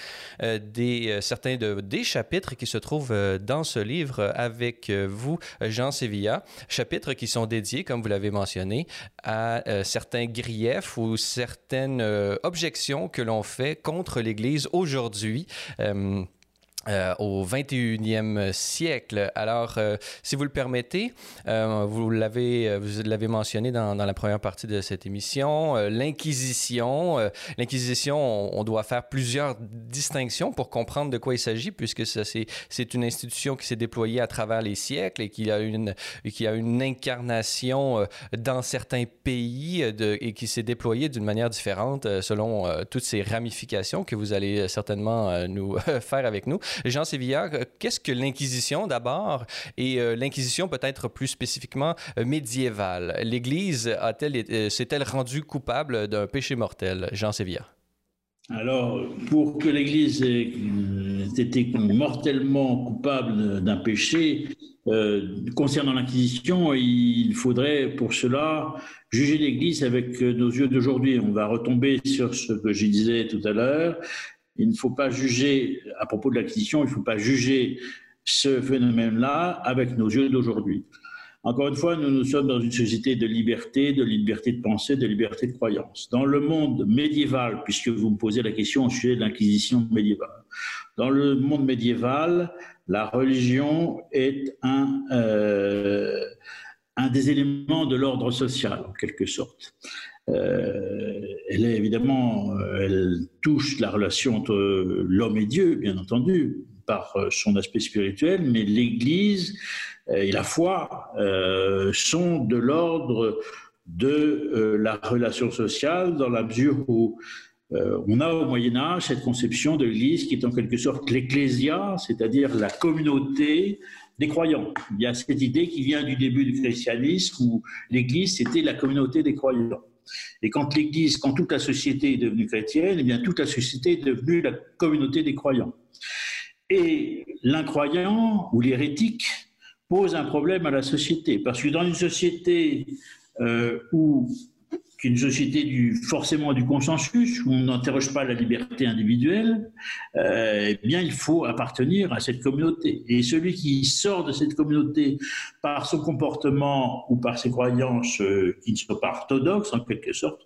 [SPEAKER 2] euh, des, euh, certains de, des chapitres qui se trouvent dans ce livre avec vous, Jean Sevilla. Chapitres qui sont dédiés, comme vous l'avez mentionné, à certains griefs ou certaines objections que l'on fait contre l'Église aujourd'hui. Euh, au 21e siècle. Alors, euh, si vous le permettez, euh, vous l'avez vous l'avez mentionné dans, dans, la première partie de cette émission, l'Inquisition. L'Inquisition, on, doit faire plusieurs distinctions pour comprendre de quoi il s'agit, puisque c'est une institution qui s'est déployée à travers les siècles et qui a une, qui a une incarnation dans certains pays de, et qui s'est déployée d'une manière différente selon toutes ces ramifications que vous allez certainement nous [laughs] faire avec nous. Jean Sévilla, euh, qu'est-ce que l'Inquisition d'abord et euh, l'Inquisition peut-être plus spécifiquement euh, médiévale? L'Église s'est-elle rendue coupable d'un péché mortel? Jean Sévilla.
[SPEAKER 1] Alors, pour que l'Église ait été mortellement coupable d'un péché, concernant l'Inquisition, il faudrait pour cela juger l'Église avec nos yeux d'aujourd'hui. On va retomber sur ce que je disais tout à l'heure, il ne faut pas juger, à propos de l'acquisition, il ne faut pas juger ce phénomène-là avec nos yeux d'aujourd'hui. Encore une fois, nous, nous sommes dans une société de liberté, de liberté de pensée, de liberté de croyance. Dans le monde médiéval, puisque vous me posez la question au sujet de l'inquisition médiévale, dans le monde médiéval, la religion est un, euh, un des éléments de l'ordre social, en quelque sorte. Euh, elle est évidemment, euh, elle touche la relation entre l'homme et Dieu, bien entendu, par euh, son aspect spirituel, mais l'Église et la foi sont de l'ordre de la relation sociale dans la mesure où on a au Moyen Âge cette conception de l'Église qui est en quelque sorte l'ecclésia, c'est-à-dire la communauté des croyants. Il y a cette idée qui vient du début du christianisme où l'Église c'était la communauté des croyants. Et quand l'Église, quand toute la société est devenue chrétienne, eh bien toute la société est devenue la communauté des croyants. Et l'incroyant ou l'hérétique pose un problème à la société, parce que dans une société euh, où une société du, forcément du consensus, où on n'interroge pas la liberté individuelle, euh, eh bien, il faut appartenir à cette communauté. Et celui qui sort de cette communauté par son comportement ou par ses croyances euh, qui ne sont pas orthodoxes, en quelque sorte,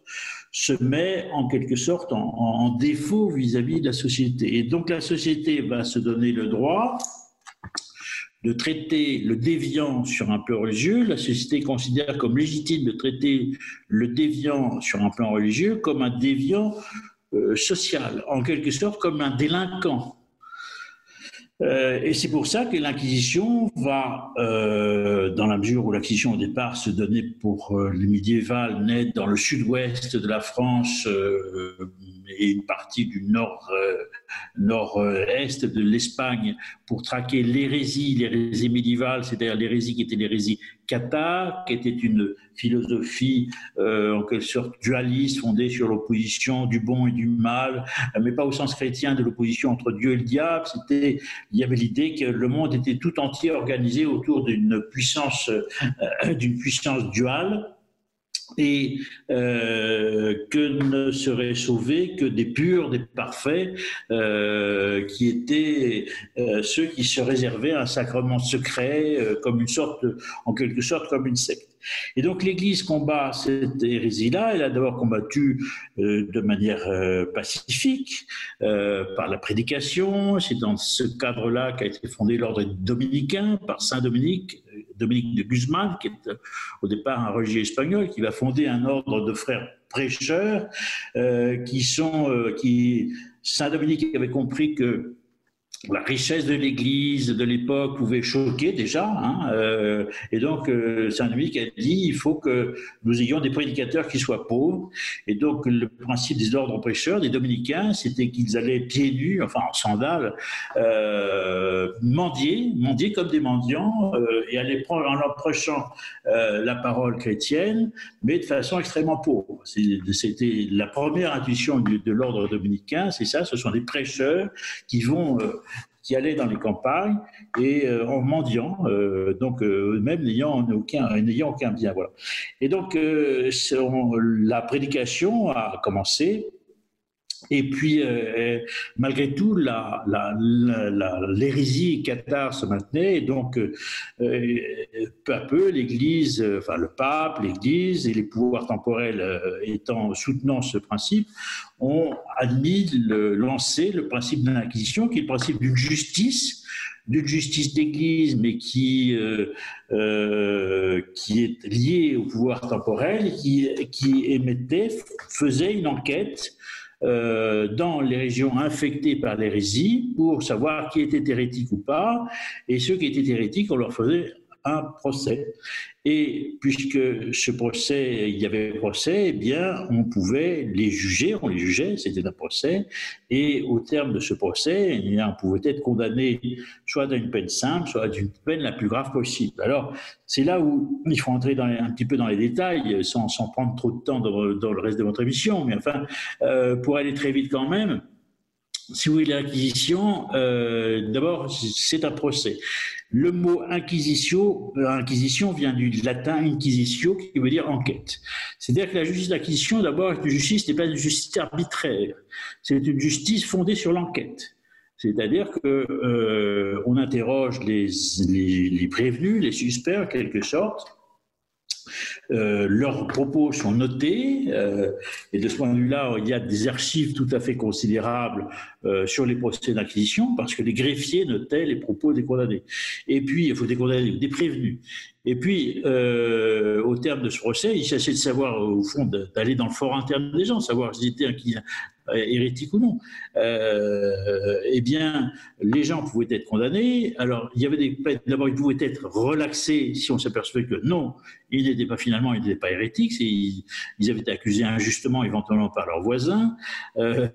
[SPEAKER 1] se met en quelque sorte en, défaut vis-à-vis -vis de la société. Et donc, la société va se donner le droit de traiter le déviant sur un plan religieux. La société considère comme légitime de traiter le déviant sur un plan religieux comme un déviant euh, social, en quelque sorte comme un délinquant. Euh, et c'est pour ça que l'Inquisition va, euh, dans la mesure où l'Inquisition au départ se donnait pour les médiévales, naître dans le sud-ouest de la France et une partie du nord, euh, nord-est de l'Espagne pour traquer l'hérésie, l'hérésie médiévale, c'est-à-dire l'hérésie qui était l'hérésie cathares, qui était une philosophie euh, en quelque sorte dualiste, fondée sur l'opposition du bon et du mal, mais pas au sens chrétien de l'opposition entre Dieu et le diable. C'était, il y avait l'idée que le monde était tout entier organisé autour d'une puissance, euh, d'une puissance duale et euh, que ne seraient sauvés que des purs, des parfaits, euh, qui étaient euh, ceux qui se réservaient un sacrement secret, comme une sorte, en quelque sorte, comme une secte. Et donc l'Église combat cette hérésie-là. Elle a d'abord combattu de manière pacifique par la prédication. C'est dans ce cadre-là qu'a été fondé l'ordre dominicain par Saint Dominique Dominique de Guzman, qui est euh, au départ un religieux espagnol, qui va fonder un ordre de frères prêcheurs euh, qui sont, euh, qui Saint Dominique avait compris que la richesse de l'Église de l'époque pouvait choquer déjà. Hein, euh, et donc, euh, Saint-Dominique a dit il faut que nous ayons des prédicateurs qui soient pauvres. Et donc, le principe des ordres prêcheurs, des dominicains, c'était qu'ils allaient pieds nus, enfin en sandales, euh, mendier, mendier comme des mendiants, euh, et aller prendre en leur prêchant euh, la parole chrétienne, mais de façon extrêmement pauvre. C'était la première intuition de, de l'ordre dominicain, c'est ça, ce sont des prêcheurs qui vont qui allaient dans les campagnes et euh, en mendiant, euh, donc euh, même n'ayant aucun, n'ayant aucun bien. Voilà. Et donc la prédication a commencé et puis, euh, euh, malgré tout, l'hérésie cathare se maintenait, et donc, euh, peu à peu, l'Église, enfin le pape, l'Église et les pouvoirs temporels étant soutenant ce principe, ont admis, le, lancé le principe de l'inquisition, qui est le principe d'une justice d'une justice d'Église, mais qui, qui est liée au pouvoir temporel, qui, qui émettait, faisait une enquête euh, dans les régions infectées par l'hérésie pour savoir qui était hérétique ou pas. Et ceux qui étaient hérétiques, on leur faisait un procès. Et puisque ce procès, il y avait procès, eh bien, on pouvait les juger, on les jugeait, c'était un procès, et au terme de ce procès, eh on pouvait être condamné soit d'une peine simple, soit d'une peine la plus grave possible. Alors, c'est là où il faut entrer un petit peu dans les détails, sans, sans prendre trop de temps dans, le reste de votre émission, mais enfin, euh, pour aller très vite quand même, si vous voulez l'acquisition, euh, d'abord, c'est un procès. Le mot inquisition, euh, inquisition vient du latin inquisitio, qui veut dire enquête. C'est-à-dire que la justice d'acquisition, d'abord, une justice n'est pas une justice arbitraire, c'est une justice fondée sur l'enquête. C'est-à-dire qu'on euh, interroge les, les, les, prévenus, les suspects en quelque sorte, euh, leurs propos sont notés euh, et de ce point de vue-là, il y a des archives tout à fait considérables euh, sur les procès d'inquisition parce que les greffiers notaient les propos des condamnés. Et puis, il faut des condamnés, des prévenus. Et puis, au terme de ce procès, il s'agit de savoir, au fond, d'aller dans le fort interne des gens, savoir s'ils étaient hérétique ou non, euh, eh bien, les gens pouvaient être condamnés. Alors, il y avait des peines. D'abord, ils pouvaient être relaxés si on s'apercevait que non, ils n'étaient pas finalement, ils n'étaient pas hérétiques. Ils, ils, avaient été accusés injustement, éventuellement par leurs voisins. Euh,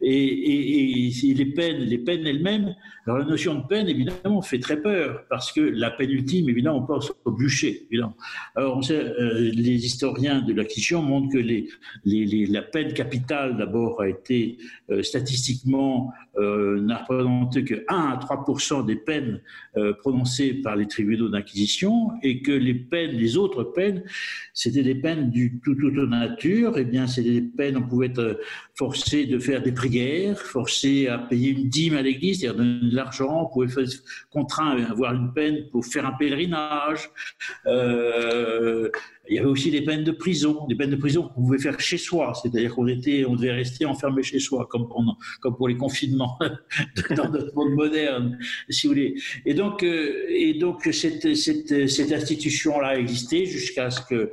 [SPEAKER 1] et, et, les peines, les peines elles-mêmes. Alors, la notion de peine, évidemment, fait très peur parce que la peine ultime, évidemment, on pense au bûcher. Évidemment. Alors, on sait, euh, les historiens de l'acquisition montrent que la peine capitale, d'abord, a été euh, statistiquement euh, n'a représenté que 1 à 3% des peines euh, prononcées par les tribunaux d'inquisition et que les autres peines, c'était des peines du tout autre nature. Eh bien, c'était des peines, on pouvait être forcé de faire des prières, forcé à payer une dîme à l'église, c'est-à-dire de l'argent, on pouvait être contraint à avoir une peine pour faire un pèlerinage. Euh, il y avait aussi des peines de prison, des peines de prison qu'on pouvait faire chez soi, c'est-à-dire qu'on était, on devait rester enfermé chez soi, comme, comme pour les confinements [laughs] dans notre monde moderne, si vous voulez. Et donc, euh, et donc cette, cette, institution-là a existé jusqu'à ce que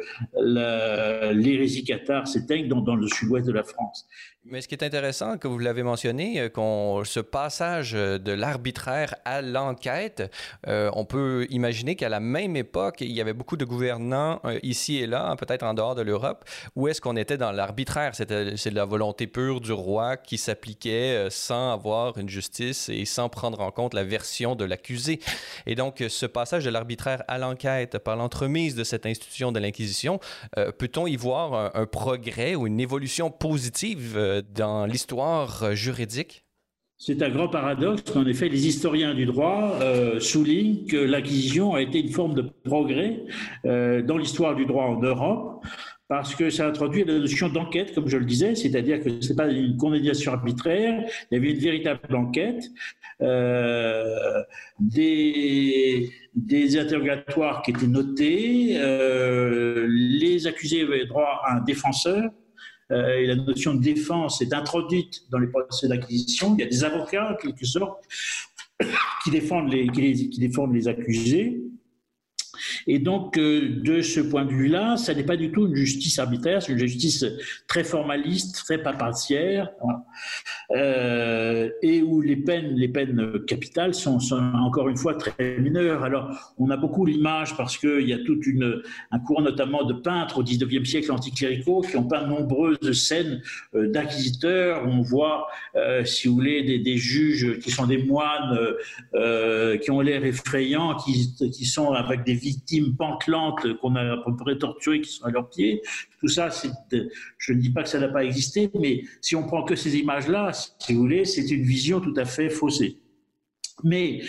[SPEAKER 1] l'hérésie cathare s'éteigne dans, le sud-ouest de la France.
[SPEAKER 2] Mais ce qui est intéressant, que vous l'avez mentionné, euh, qu'on ce passage de l'arbitraire à l'enquête, euh, on peut imaginer qu'à la même époque, il y avait beaucoup de gouvernants euh, ici et là, peut-être en dehors de l'Europe, où est-ce qu'on était dans l'arbitraire? C'est la volonté pure du roi qui s'appliquait sans avoir une justice et sans prendre en compte la version de l'accusé. Et donc, ce passage de l'arbitraire à l'enquête par l'entremise de cette institution de l'Inquisition, peut-on y voir un, un, progrès ou une évolution positive dans l'histoire juridique?
[SPEAKER 1] C'est un grand paradoxe. En effet, les historiens du droit euh, soulignent que l'acquisition a été une forme de progrès euh, dans l'histoire du droit en Europe parce que ça introduit la notion d'enquête, comme je le disais, c'est-à-dire que ce n'est pas une condamnation arbitraire, il y avait une véritable enquête, euh, des, des, interrogatoires qui étaient notés, euh, les accusés avaient droit à un défenseur, euh, et la notion de défense est introduite dans les procès d'acquisition. Il y a des avocats, en quelque sorte, [coughs] qui défendent les, qui, défendent les accusés. Et donc, de ce point de vue-là, ça n'est pas du tout une justice arbitraire, c'est une justice très formaliste, très papacière, et où les peines, les peines capitales sont, encore une fois très mineures. Alors, on a beaucoup l'image parce qu'il y a tout un courant notamment de peintres au 19e siècle anticléricaux qui ont peint nombreuses scènes euh, d'inquisiteurs. On voit, euh, si vous voulez, des, juges qui sont des moines, euh, qui ont l'air effrayants, qui, sont avec des victimes pantelantes qu'on a à peu près torturées, qui sont à leurs pieds. Tout ça, je ne dis pas que ça n'a pas existé, mais si on prend que ces images-là, si vous voulez, c'est une vision tout à fait faussée. Mais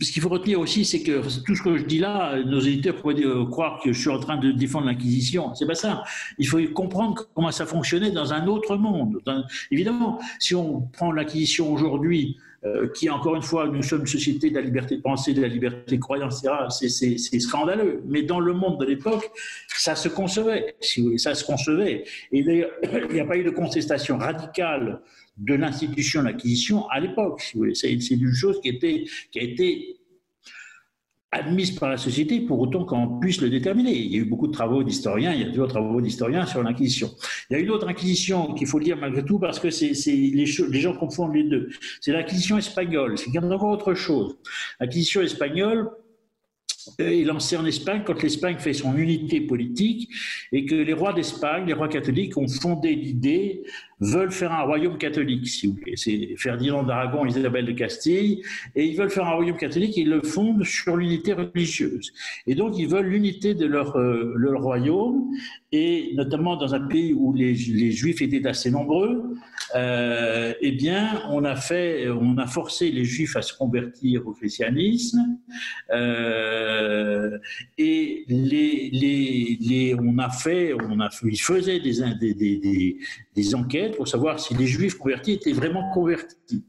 [SPEAKER 1] ce qu'il faut retenir aussi, c'est que tout ce que je dis là, nos éditeurs pourraient euh, croire que je suis en train de défendre l'Inquisition. C'est pas ça. Il faut comprendre comment ça fonctionnait dans un autre monde. évidemment, si on prend l'Inquisition aujourd'hui, euh, qui encore une fois, nous sommes une société de la liberté de penser, de la liberté de croyance, etc., c'est scandaleux. Mais dans le monde de l'époque, ça se concevait, ça se concevait. Et d'ailleurs, [coughs] il n'y a pas eu de contestation radicale de l'institution de l'acquisition à l'époque. c'est une chose qui, était, qui a été admise par la société pour autant qu'on puisse le déterminer. Il y a eu beaucoup de travaux d'historiens, il y a toujours travaux d'historiens sur l'inquisition. Il y a une autre inquisition qu'il faut dire malgré tout parce que c'est les, gens confondent les deux. C'est l'inquisition espagnole. C'est encore autre chose. L'inquisition espagnole, est lancée en Espagne quand l'Espagne fait son unité politique et que les rois d'Espagne, les rois catholiques, ont fondé l'idée veulent faire un royaume catholique, si vous voulez. C'est Ferdinand d'Aragon, Isabelle de Castille, et ils veulent faire un royaume catholique, et ils le fondent sur l'unité religieuse. Et donc, ils veulent l'unité de leur, euh, royaume, et notamment dans un pays où les, Juifs étaient assez nombreux, euh, eh bien, on a fait, on a forcé les Juifs à se convertir au christianisme, euh, et les, les, les, on a fait, on a, ils faisaient des enquêtes pour savoir si les juifs convertis étaient vraiment convertis.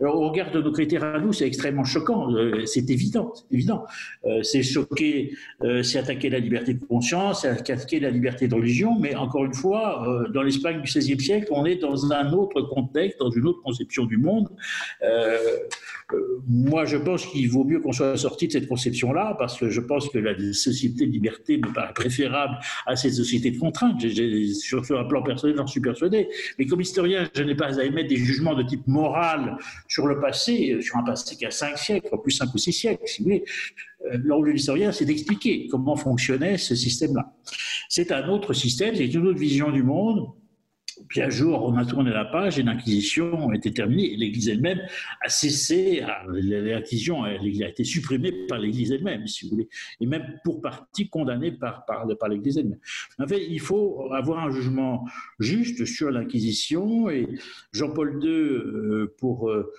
[SPEAKER 1] Alors, au regard de nos critères à nous, c'est extrêmement choquant. Euh, c'est évident, évident. Euh, c'est choquer, euh, c'est attaquer la liberté de conscience, c'est attaquer la liberté de religion. Mais encore une fois, dans l'Espagne du XVIe siècle, on est dans un autre contexte, dans une autre conception du monde. Moi, je pense qu'il vaut mieux qu'on soit sorti de cette conception-là, parce que je pense que la société de liberté me paraît préférable à cette société de contrainte. Sur, un plan personnel, j'en suis persuadé. Mais comme historien, je n'ai pas à émettre des jugements de type moral sur le passé, sur un passé qui a cinq siècles, plus cinq ou six siècles, si vous voulez. Euh, le de l'historien, c'est d'expliquer comment fonctionnait ce système-là. C'est un autre système, c'est une autre vision du monde puis un jour, on a tourné la page et l'Inquisition été terminée. L'Église elle-même a cessé, l'Inquisition a été supprimée par l'Église elle-même, si vous voulez, et même pour partie condamnée par, par, l'Église elle-même. En fait, il faut avoir un jugement juste sur l'Inquisition et Jean-Paul II, euh, pour euh,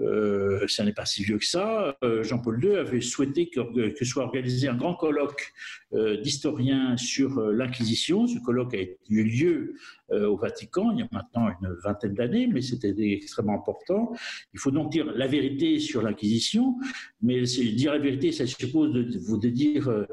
[SPEAKER 1] euh, ça n'est pas si vieux que ça, Jean-Paul II avait souhaité que, soit organisé un grand colloque d'historiens sur l'Inquisition. Ce colloque a eu lieu au Vatican il y a maintenant une vingtaine d'années, mais c'était extrêmement important. Il faut donc dire la vérité sur l'Inquisition, mais dire la vérité, ça suppose de, de dire euh,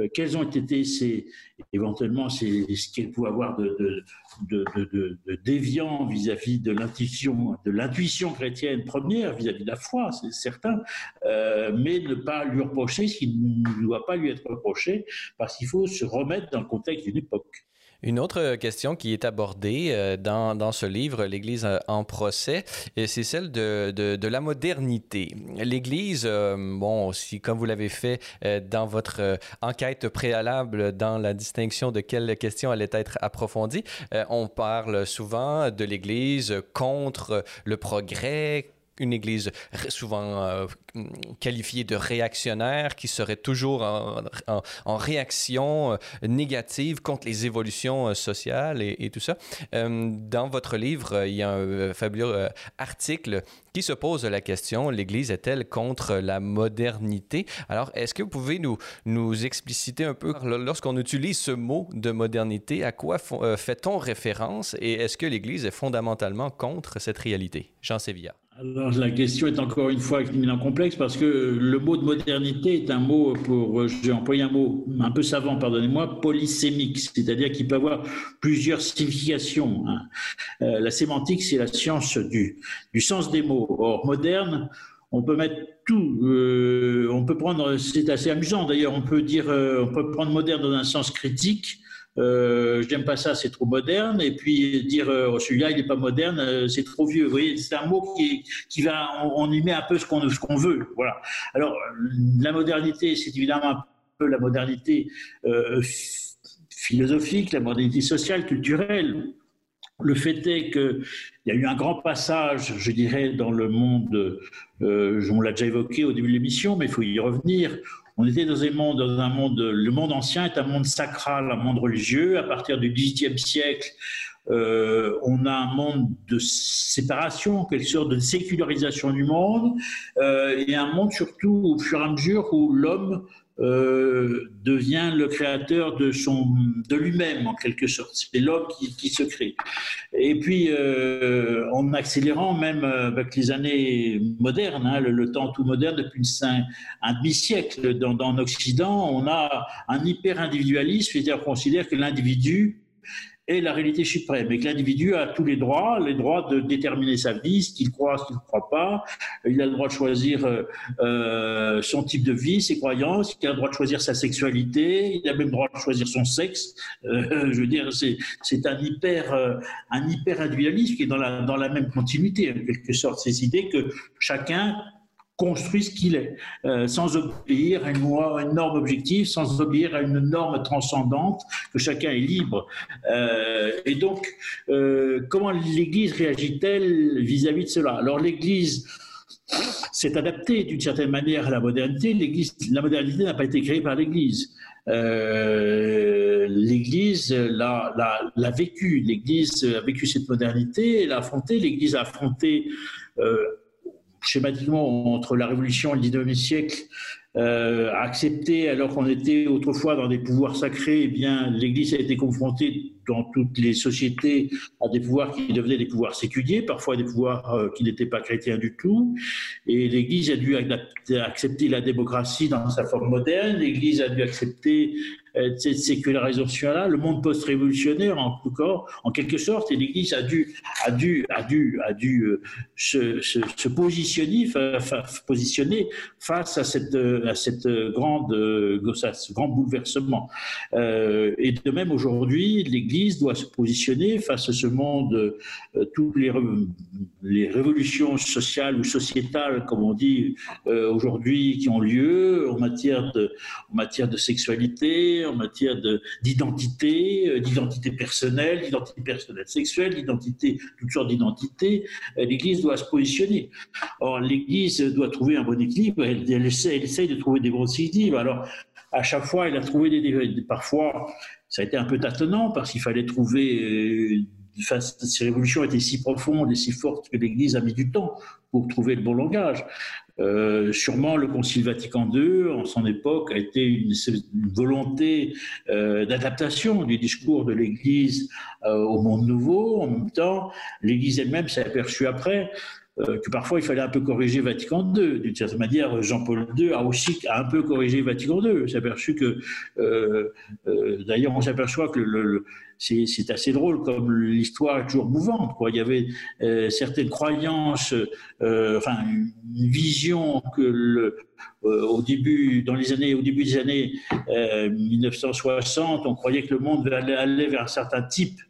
[SPEAKER 1] euh, quels ont été ces, éventuellement ces, ce qu'il pouvait avoir de, de, déviant vis-à-vis de l'intuition, de l'intuition chrétienne première vis-à-vis de la foi, c'est certain, mais ne pas lui reprocher ce qui ne doit pas lui être reproché, parce qu'il faut se remettre dans le contexte d'une époque.
[SPEAKER 2] Une autre question qui est abordée euh, dans, dans ce livre, L'Église en procès, c'est celle de, de, la modernité. L'Église, euh, bon, aussi, comme vous l'avez fait euh, dans votre enquête préalable dans la distinction de quelles questions allait être approfondie, on parle souvent de l'Église contre le progrès, une Église souvent euh, qualifiée de réactionnaire, qui serait toujours en, réaction euh, négative contre les évolutions euh, sociales et, tout ça. dans votre livre, il y a un fabuleux article qui se pose la question, l'Église est-elle contre la modernité? Alors, est-ce que vous pouvez nous, nous expliciter un peu, lorsqu'on utilise ce mot de modernité, à quoi fait-on référence et est-ce que l'Église est fondamentalement contre cette réalité? Jean Sévilla.
[SPEAKER 1] Alors, la question est encore une fois extrêmement complexe parce que le mot de modernité est un mot, pour, j'ai employé un mot un peu savant, pardonnez-moi, polysémique, c'est-à-dire qu'il peut avoir plusieurs significations. Hein. Euh, la sémantique, c'est la science du, du sens des mots. Or, moderne, on peut mettre tout. on peut prendre, c'est assez amusant d'ailleurs, on peut dire, on peut prendre moderne dans un sens critique euh, j'aime pas ça, c'est trop moderne, et puis dire oh, celui-là il n'est pas moderne, c'est trop vieux. Vous voyez, c'est un mot qui, qui va, on, y met un peu ce qu'on veut. Voilà. Alors la modernité, c'est évidemment un peu la modernité euh, philosophique, la modernité sociale, culturelle. Le fait est qu'il y a eu un grand passage, je dirais, dans le monde, euh, on l'a déjà évoqué au début de l'émission, mais il faut y revenir, on était dans un monde, dans un monde, le monde ancien est un monde sacral, un monde religieux. À partir du XVIIIe siècle, euh, on a un monde de séparation, quelque sorte de sécularisation du monde, euh, et un monde surtout au fur et à mesure où l'homme euh, devient le créateur de, de lui-même, en quelque sorte. C'est l'homme qui, se crée. Et puis, euh, en accélérant même avec les années modernes, hein, le, temps tout moderne, depuis un, un demi-siècle dans, dans l'Occident, on a un hyper-individualisme, c'est-à-dire qu'on considère que l'individu est la réalité suprême et que l'individu a tous les droits, les droits de déterminer sa vie, ce qu'il croit, ce qu'il ne croit pas. Il a le droit de choisir euh, euh, son type de vie, ses croyances, il a le droit de choisir sa sexualité, il a même le droit de choisir son sexe. Euh, [laughs] je veux dire, c'est un hyper, un hyper individualisme qui est dans la, dans la même continuité, en quelque sorte, ces idées que chacun construit ce qu'il est, euh, sans obéir à une, norme objective, sans obéir à une norme transcendante, que chacun est libre. Euh, et donc, euh, comment l'Église réagit-elle vis-à-vis de cela? Alors l'Église s'est adaptée d'une certaine manière à la modernité. La modernité n'a pas été créée par l'Église. L'Église l'a vécu. L'Église a vécu cette modernité, l'a affrontée. L'Église a affronté schématiquement entre la Révolution et le 19e siècle, euh, accepté, alors qu'on était autrefois dans des pouvoirs sacrés, eh bien, l'Église a été confrontée dans toutes les sociétés à des pouvoirs qui devenaient des pouvoirs séculiers, parfois des pouvoirs euh, qui n'étaient pas chrétiens du tout. Et l'Église a dû accepter la démocratie dans sa forme moderne. L'Église a dû accepter euh, cette sécularisation-là, le monde post-révolutionnaire en tout cas, en quelque sorte, et l'Église a dû, euh, se, positionner, face à cette, grande, à ce grand bouleversement. Euh, et de même aujourd'hui, l'Église doit se positionner face à ce monde, euh, toutes les, révolutions sociales ou sociétales, comme on dit euh, aujourd'hui, qui ont lieu en matière de, sexualité en matière d'identité, euh, d'identité personnelle, d'identité personnelle sexuelle, d'identité, toutes sortes d'identités. L'Église doit se positionner. Or, l'Église doit trouver un bon équilibre. Elle, elle, essaie, de trouver des bons équilibres. Alors, à chaque fois, elle a trouvé des, parfois, ça a été un peu tâtonnant parce qu'il fallait trouver euh, ces révolutions étaient si profondes et si fortes que l'Église a mis du temps pour trouver le bon langage. Euh, sûrement, le Concile Vatican II, en son époque, a été une, volonté euh, d'adaptation du discours de l'Église euh, au monde nouveau. En même temps, l'Église elle-même s'est aperçue après que parfois il fallait un peu corriger Vatican II. D'une certaine manière, Jean-Paul II a aussi un peu corrigé Vatican II. s'est aperçu que, d'ailleurs, on s'aperçoit que le c'est assez drôle comme l'histoire est toujours mouvante. Quoi. Il y avait euh, certaines croyances, euh, enfin une vision que le, euh, au début, dans les années, au début des années 1960, on croyait que le monde allait vers un certain type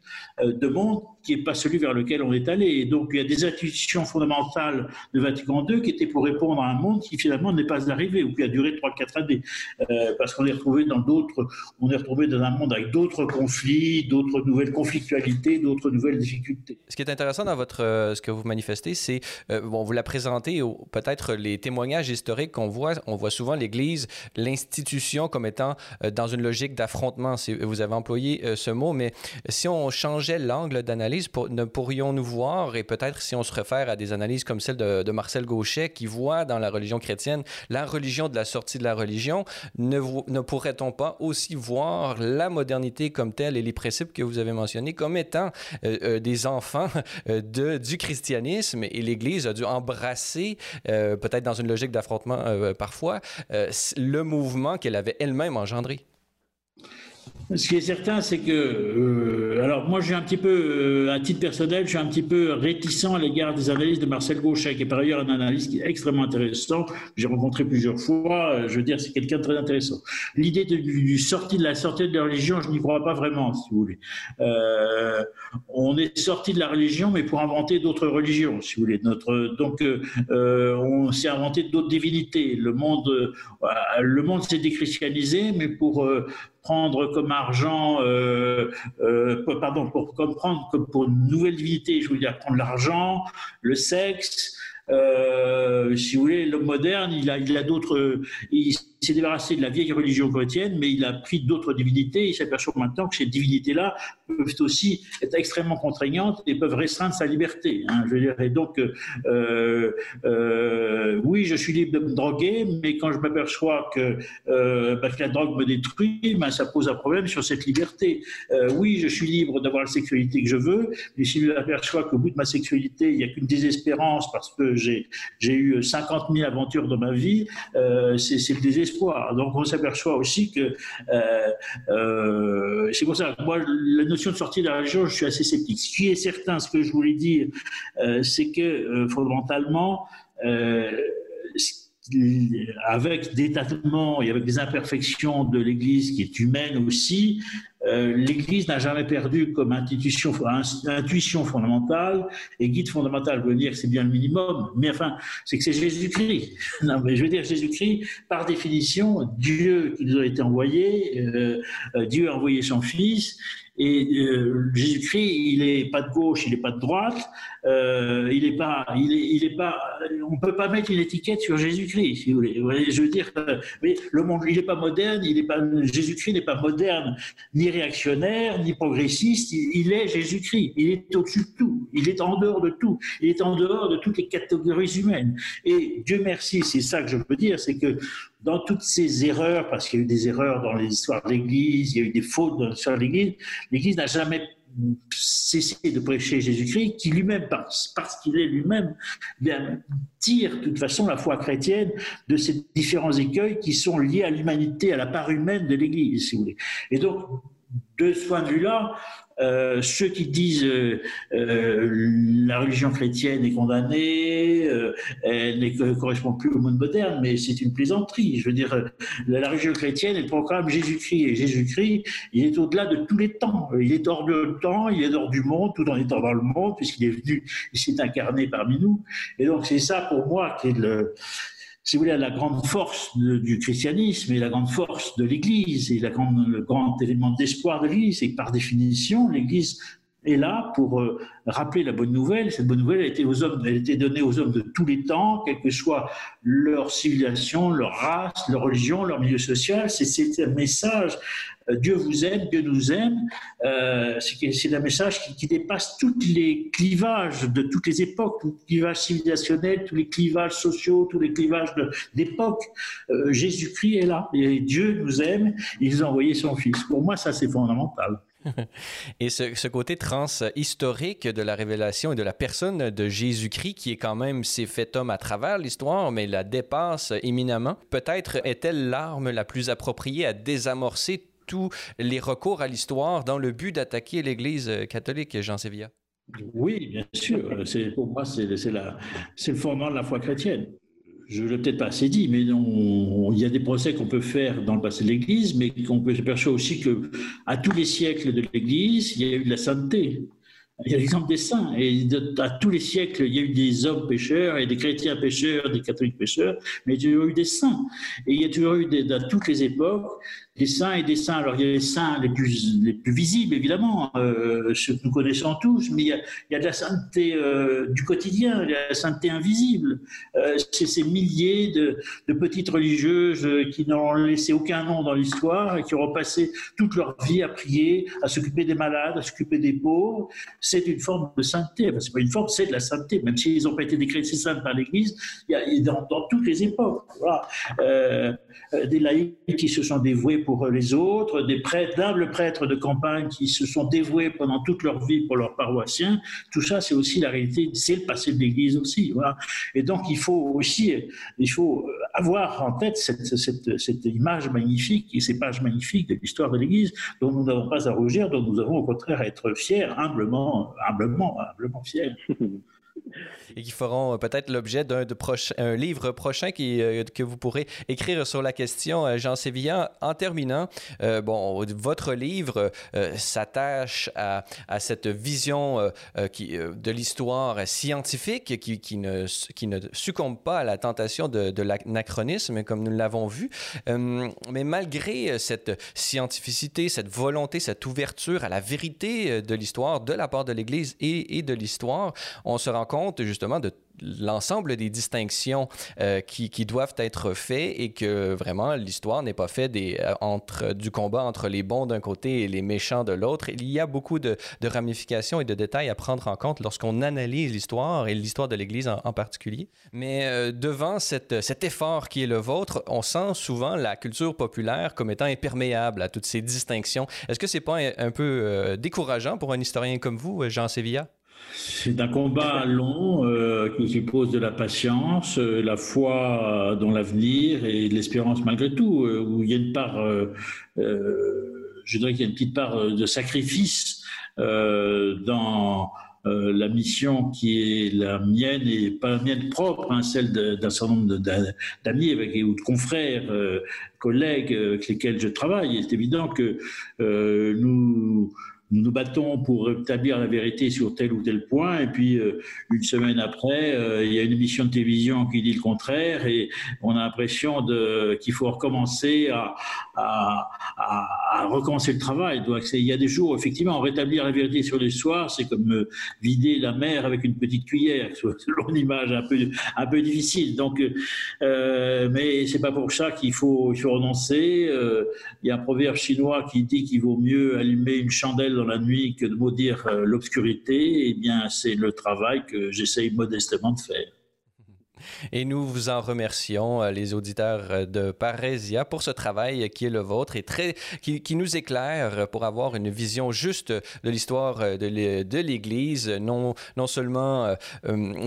[SPEAKER 1] de monde qui n'est pas celui vers lequel on est allé. Et donc, il y a des institutions fondamentales de Vatican II qui étaient pour répondre à un monde qui finalement n'est pas arrivé ou qui a duré 3-4 années. parce qu'on est retrouvé dans d'autres, on est retrouvé dans un monde avec d'autres conflits, d'autres d'autres nouvelles conflictualités, d'autres nouvelles difficultés.
[SPEAKER 2] Ce qui est intéressant dans votre, euh, ce que vous manifestez, c'est, euh, bon, vous la présentez, peut-être les témoignages historiques qu'on voit, on voit souvent l'Église, l'institution comme étant euh, dans une logique d'affrontement. Vous avez employé ce mot, mais si on changeait l'angle d'analyse, ne pourrions-nous voir, et peut-être si on se réfère à des analyses comme celle de, Marcel Gauchet, qui voit dans la religion chrétienne la religion de la sortie de la religion, ne, ne pourrait-on pas aussi voir la modernité comme telle et les principes que vous avez mentionné comme étant euh, euh, des enfants [laughs] euh, du christianisme et l'Église a dû embrasser, peut-être dans une logique d'affrontement parfois, le mouvement qu'elle avait elle-même engendré?
[SPEAKER 1] Ce qui est certain, c'est que, euh, alors moi, j'ai un petit peu, euh, à titre personnel, je suis un petit peu réticent à l'égard des analyses de Marcel Gauchet, qui est par ailleurs un analyste extrêmement intéressant. J'ai rencontré plusieurs fois. Euh, je veux dire, c'est quelqu'un de très intéressant. L'idée de, du sortie de la sortie de la religion, je n'y crois pas vraiment, si vous voulez. Euh, on est sorti de la religion, mais pour inventer d'autres religions, si vous voulez. Notre, donc, euh, on s'est inventé d'autres divinités. Le monde, le monde s'est déchristianisé, mais pour prendre comme argent, euh, euh, pardon, pour comprendre que pour une nouvelle divinité, je veux dire prendre l'argent, le sexe, euh, si vous voulez, l'homme moderne, il a, il a d'autres, s'est débarrassé de la vieille religion chrétienne, mais il a pris d'autres divinités. Il s'aperçoit maintenant que ces divinités-là peuvent aussi être extrêmement contraignantes et peuvent restreindre sa liberté. Hein, je et donc, euh, euh, oui, je suis libre de me droguer, mais quand je m'aperçois que, euh, bah, la drogue me détruit, bah, ça pose un problème sur cette liberté. Euh, oui, je suis libre d'avoir la sécurité que je veux, mais si je m'aperçois qu'au bout de ma sécurité, il n'y a qu'une désespérance parce que j'ai eu 50 000 aventures dans ma vie, euh, c'est le désespoir. Donc on s'aperçoit aussi que euh, euh, c'est pour ça moi la notion de sortie de la religion, je suis assez sceptique. Ce qui est certain, ce que je voulais dire, c'est que fondamentalement avec des tâtements et avec des imperfections de l'Église qui est humaine aussi, euh, l'Église n'a jamais perdu comme institution, intuition fondamentale et guide fondamental. Je veux dire c'est bien le minimum, mais enfin, c'est que c'est Jésus-Christ. [laughs] Non, mais je veux dire Jésus-Christ, par définition, Dieu qui nous a été envoyé, euh, euh, Dieu a envoyé son Fils et euh, Jésus-Christ, il n'est pas de gauche, il n'est pas de droite, euh, il n'est pas, il est, il est pas, on peut pas mettre une étiquette sur Jésus-Christ, si vous voulez. Je veux dire, mais le monde, il n'est pas moderne, il est pas, Jésus-Christ n'est pas moderne, ni réactionnaire, ni progressiste. Il, il est Jésus-Christ. Il est au-dessus de tout. Il est en dehors de tout. Il est en dehors de toutes les catégories humaines. Et Dieu merci, c'est ça que je peux dire, c'est que dans toutes ces erreurs, parce qu'il y a eu des erreurs dans l'histoire de l'Église, il y a eu des fautes dans l'histoire de l'Église, l'Église n'a jamais cessé de prêcher Jésus-Christ, qui lui-même, parce, qu'il est lui-même, tire de toute façon la foi chrétienne de ces différents écueils qui sont liés à l'humanité, à la part humaine de l'Église, si vous voulez. Et donc, de ce point de vue-là, euh, ceux qui disent euh, euh, la religion chrétienne est condamnée, elle ne correspond plus au monde moderne, mais c'est une plaisanterie. Je veux dire, la, religion chrétienne, elle proclame Jésus-Christ, et Jésus-Christ, il est au-delà de tous les temps. Il est hors du temps, il est hors du monde, tout en étant dans le monde, puisqu'il est venu, il s'est incarné parmi nous. Et donc, c'est ça pour moi qui est le si vous voulez, la grande force du christianisme et la grande force de l'Église et le grand élément d'espoir de l'Église, que par définition, l'Église est là pour euh, rappeler la bonne nouvelle. Cette bonne nouvelle a été, aux hommes, elle a été donnée aux hommes de tous les temps, quelle que soit leur civilisation, leur race, leur religion, leur milieu social. C'est un message euh, Dieu vous aime, Dieu nous aime. Euh, c'est un message qui, dépasse tous les clivages de toutes les époques, tous les clivages civilisationnels, tous les clivages sociaux, tous les clivages d'époque. Euh, Jésus-Christ est là et Dieu nous aime. Il nous a envoyé son Fils. Pour moi, ça c'est fondamental.
[SPEAKER 2] Et ce, côté transhistorique de la révélation et de la personne de Jésus-Christ, qui est quand même s'est fait homme à travers l'histoire, mais la dépasse éminemment, peut-être est-elle l'arme la plus appropriée à désamorcer tous les recours à l'histoire dans le but d'attaquer l'Église catholique, Jean Sévilla?
[SPEAKER 1] Oui, bien sûr. Pour moi, c'est, le fondement de la foi chrétienne. Je ne l'ai peut-être pas assez dit, mais il y a des procès qu'on peut faire dans le passé de l'Église, mais qu'on peut se percevoir aussi que à tous les siècles de l'Église, il y a eu de la sainteté. Il y a l'exemple des saints. Et à tous les siècles, il y a eu des hommes pécheurs et des chrétiens pécheurs, des catholiques pécheurs, mais il y a eu des saints. Et il y a toujours eu, des, dans toutes les époques, des saints et des saints. Alors il y a les saints les plus, les plus visibles, évidemment, euh, ceux que nous connaissons tous, mais il y a, il y a de la sainteté euh, du quotidien, il y a la sainteté invisible. Euh, c'est ces milliers de, de, petites religieuses qui n'ont laissé aucun nom dans l'histoire et qui ont passé toute leur vie à prier, à s'occuper des malades, à s'occuper des pauvres. C'est une forme de sainteté. Enfin, c'est pas une forme, c'est de la sainteté. Même s'ils n'ont pas été décrétés saints par l'Église, il y a dans, toutes les époques. Des laïcs qui se sont dévoués pour pour les autres, des prêtres, d'humbles prêtres de campagne qui se sont dévoués pendant toute leur vie pour leurs paroissiens. Tout ça, c'est aussi la réalité, c'est le passé de l'Église aussi. Et donc, il faut aussi, il faut avoir en tête cette, cette, cette image magnifique et ces pages magnifiques de l'histoire de l'Église dont nous n'avons pas à rougir, dont nous avons au contraire à être fiers, humblement, humblement, humblement fiers. [laughs]
[SPEAKER 2] et qui feront euh, peut-être l'objet d'un un livre prochain qui, euh, que vous pourrez écrire sur la question. Euh, Jean Sévillan, en terminant, bon, votre livre s'attache à, cette vision de l'histoire scientifique qui, qui, ne, qui ne succombe pas à la tentation de, de l'anachronisme, comme nous l'avons vu. mais malgré cette scientificité, cette volonté, cette ouverture à la vérité de l'histoire de la part de l'Église et, et de l'histoire, on se rend compte justement de l'ensemble des distinctions euh, qui, doivent être faites et que vraiment l'histoire n'est pas faite euh, du combat entre les bons d'un côté et les méchants de l'autre. Il y a beaucoup de, ramifications et de détails à prendre en compte lorsqu'on analyse l'histoire et l'histoire de l'Église en, particulier. Mais euh, devant cet effort qui est le vôtre, on sent souvent la culture populaire comme étant imperméable à toutes ces distinctions. Est-ce que c'est pas un, un peu décourageant pour un historien comme vous, Jean Sevilla?
[SPEAKER 1] C'est un combat long euh, qui suppose de la patience, euh, la foi dans l'avenir et de l'espérance malgré tout, euh, où il y a une part, je dirais qu'il y a une petite part de sacrifice dans la mission qui est la mienne et pas la mienne propre, hein, celle d'un certain nombre d'amis ou de confrères, collègues avec lesquels je travaille. C'est évident que nous nous nous battons pour établir la vérité sur tel ou tel point, et puis euh, une semaine après, euh, il y a une émission de télévision qui dit le contraire, et on a l'impression qu'il faut recommencer à, recommencer le travail. Il y a des jours, effectivement, rétablir la vérité sur l'histoire, c'est comme euh, vider la mer avec une petite cuillère, [laughs] selon une image un peu, un peu difficile. Donc, mais c'est pas pour ça qu'il faut, il faut renoncer. il y a un proverbe chinois qui dit qu'il vaut mieux allumer une chandelle dans la nuit que de maudire euh, l'obscurité, eh bien, c'est le travail que j'essaye modestement de faire.
[SPEAKER 2] Et nous vous en remercions, euh, les auditeurs euh, de Parésia, pour ce travail qui est le vôtre et qui, nous éclaire pour avoir une vision juste de l'histoire de l'Église, non, seulement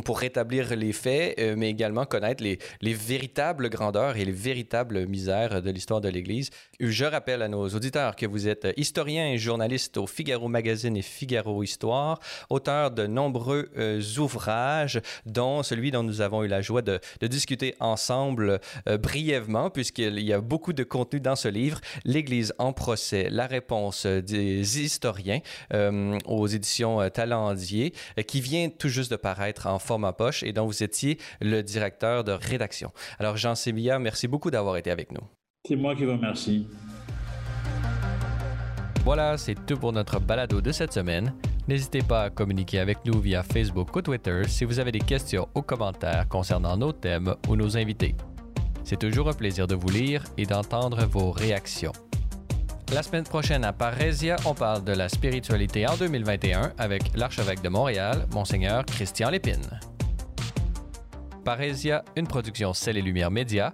[SPEAKER 2] pour rétablir les faits, mais également connaître les véritables grandeurs et les véritables misères de l'histoire de l'Église. Je rappelle à nos auditeurs que vous êtes historien et journaliste au Figaro Magazine et Figaro Histoire, auteur de nombreux ouvrages, dont celui dont nous avons eu la joie de, discuter ensemble euh, brièvement, puisqu'il y a beaucoup de contenu dans ce livre, L'Église en procès, la réponse des historiens euh, aux éditions euh, Talendier, qui vient tout juste de paraître en format poche et dont vous étiez le directeur de rédaction. Alors, Jean Sémilla, merci beaucoup d'avoir été avec nous.
[SPEAKER 1] C'est moi qui vous remercie.
[SPEAKER 2] Voilà, c'est tout pour notre balado de cette semaine. N'hésitez pas à communiquer avec nous via Facebook ou Twitter si vous avez des questions ou commentaires concernant nos thèmes ou nos invités. C'est toujours un plaisir de vous lire et d'entendre vos réactions. La semaine prochaine à Parésia, on parle de la spiritualité en 2021 avec l'archevêque de Montréal, Monseigneur Christian Lépine. Parésia, une production Celle et Lumière Média.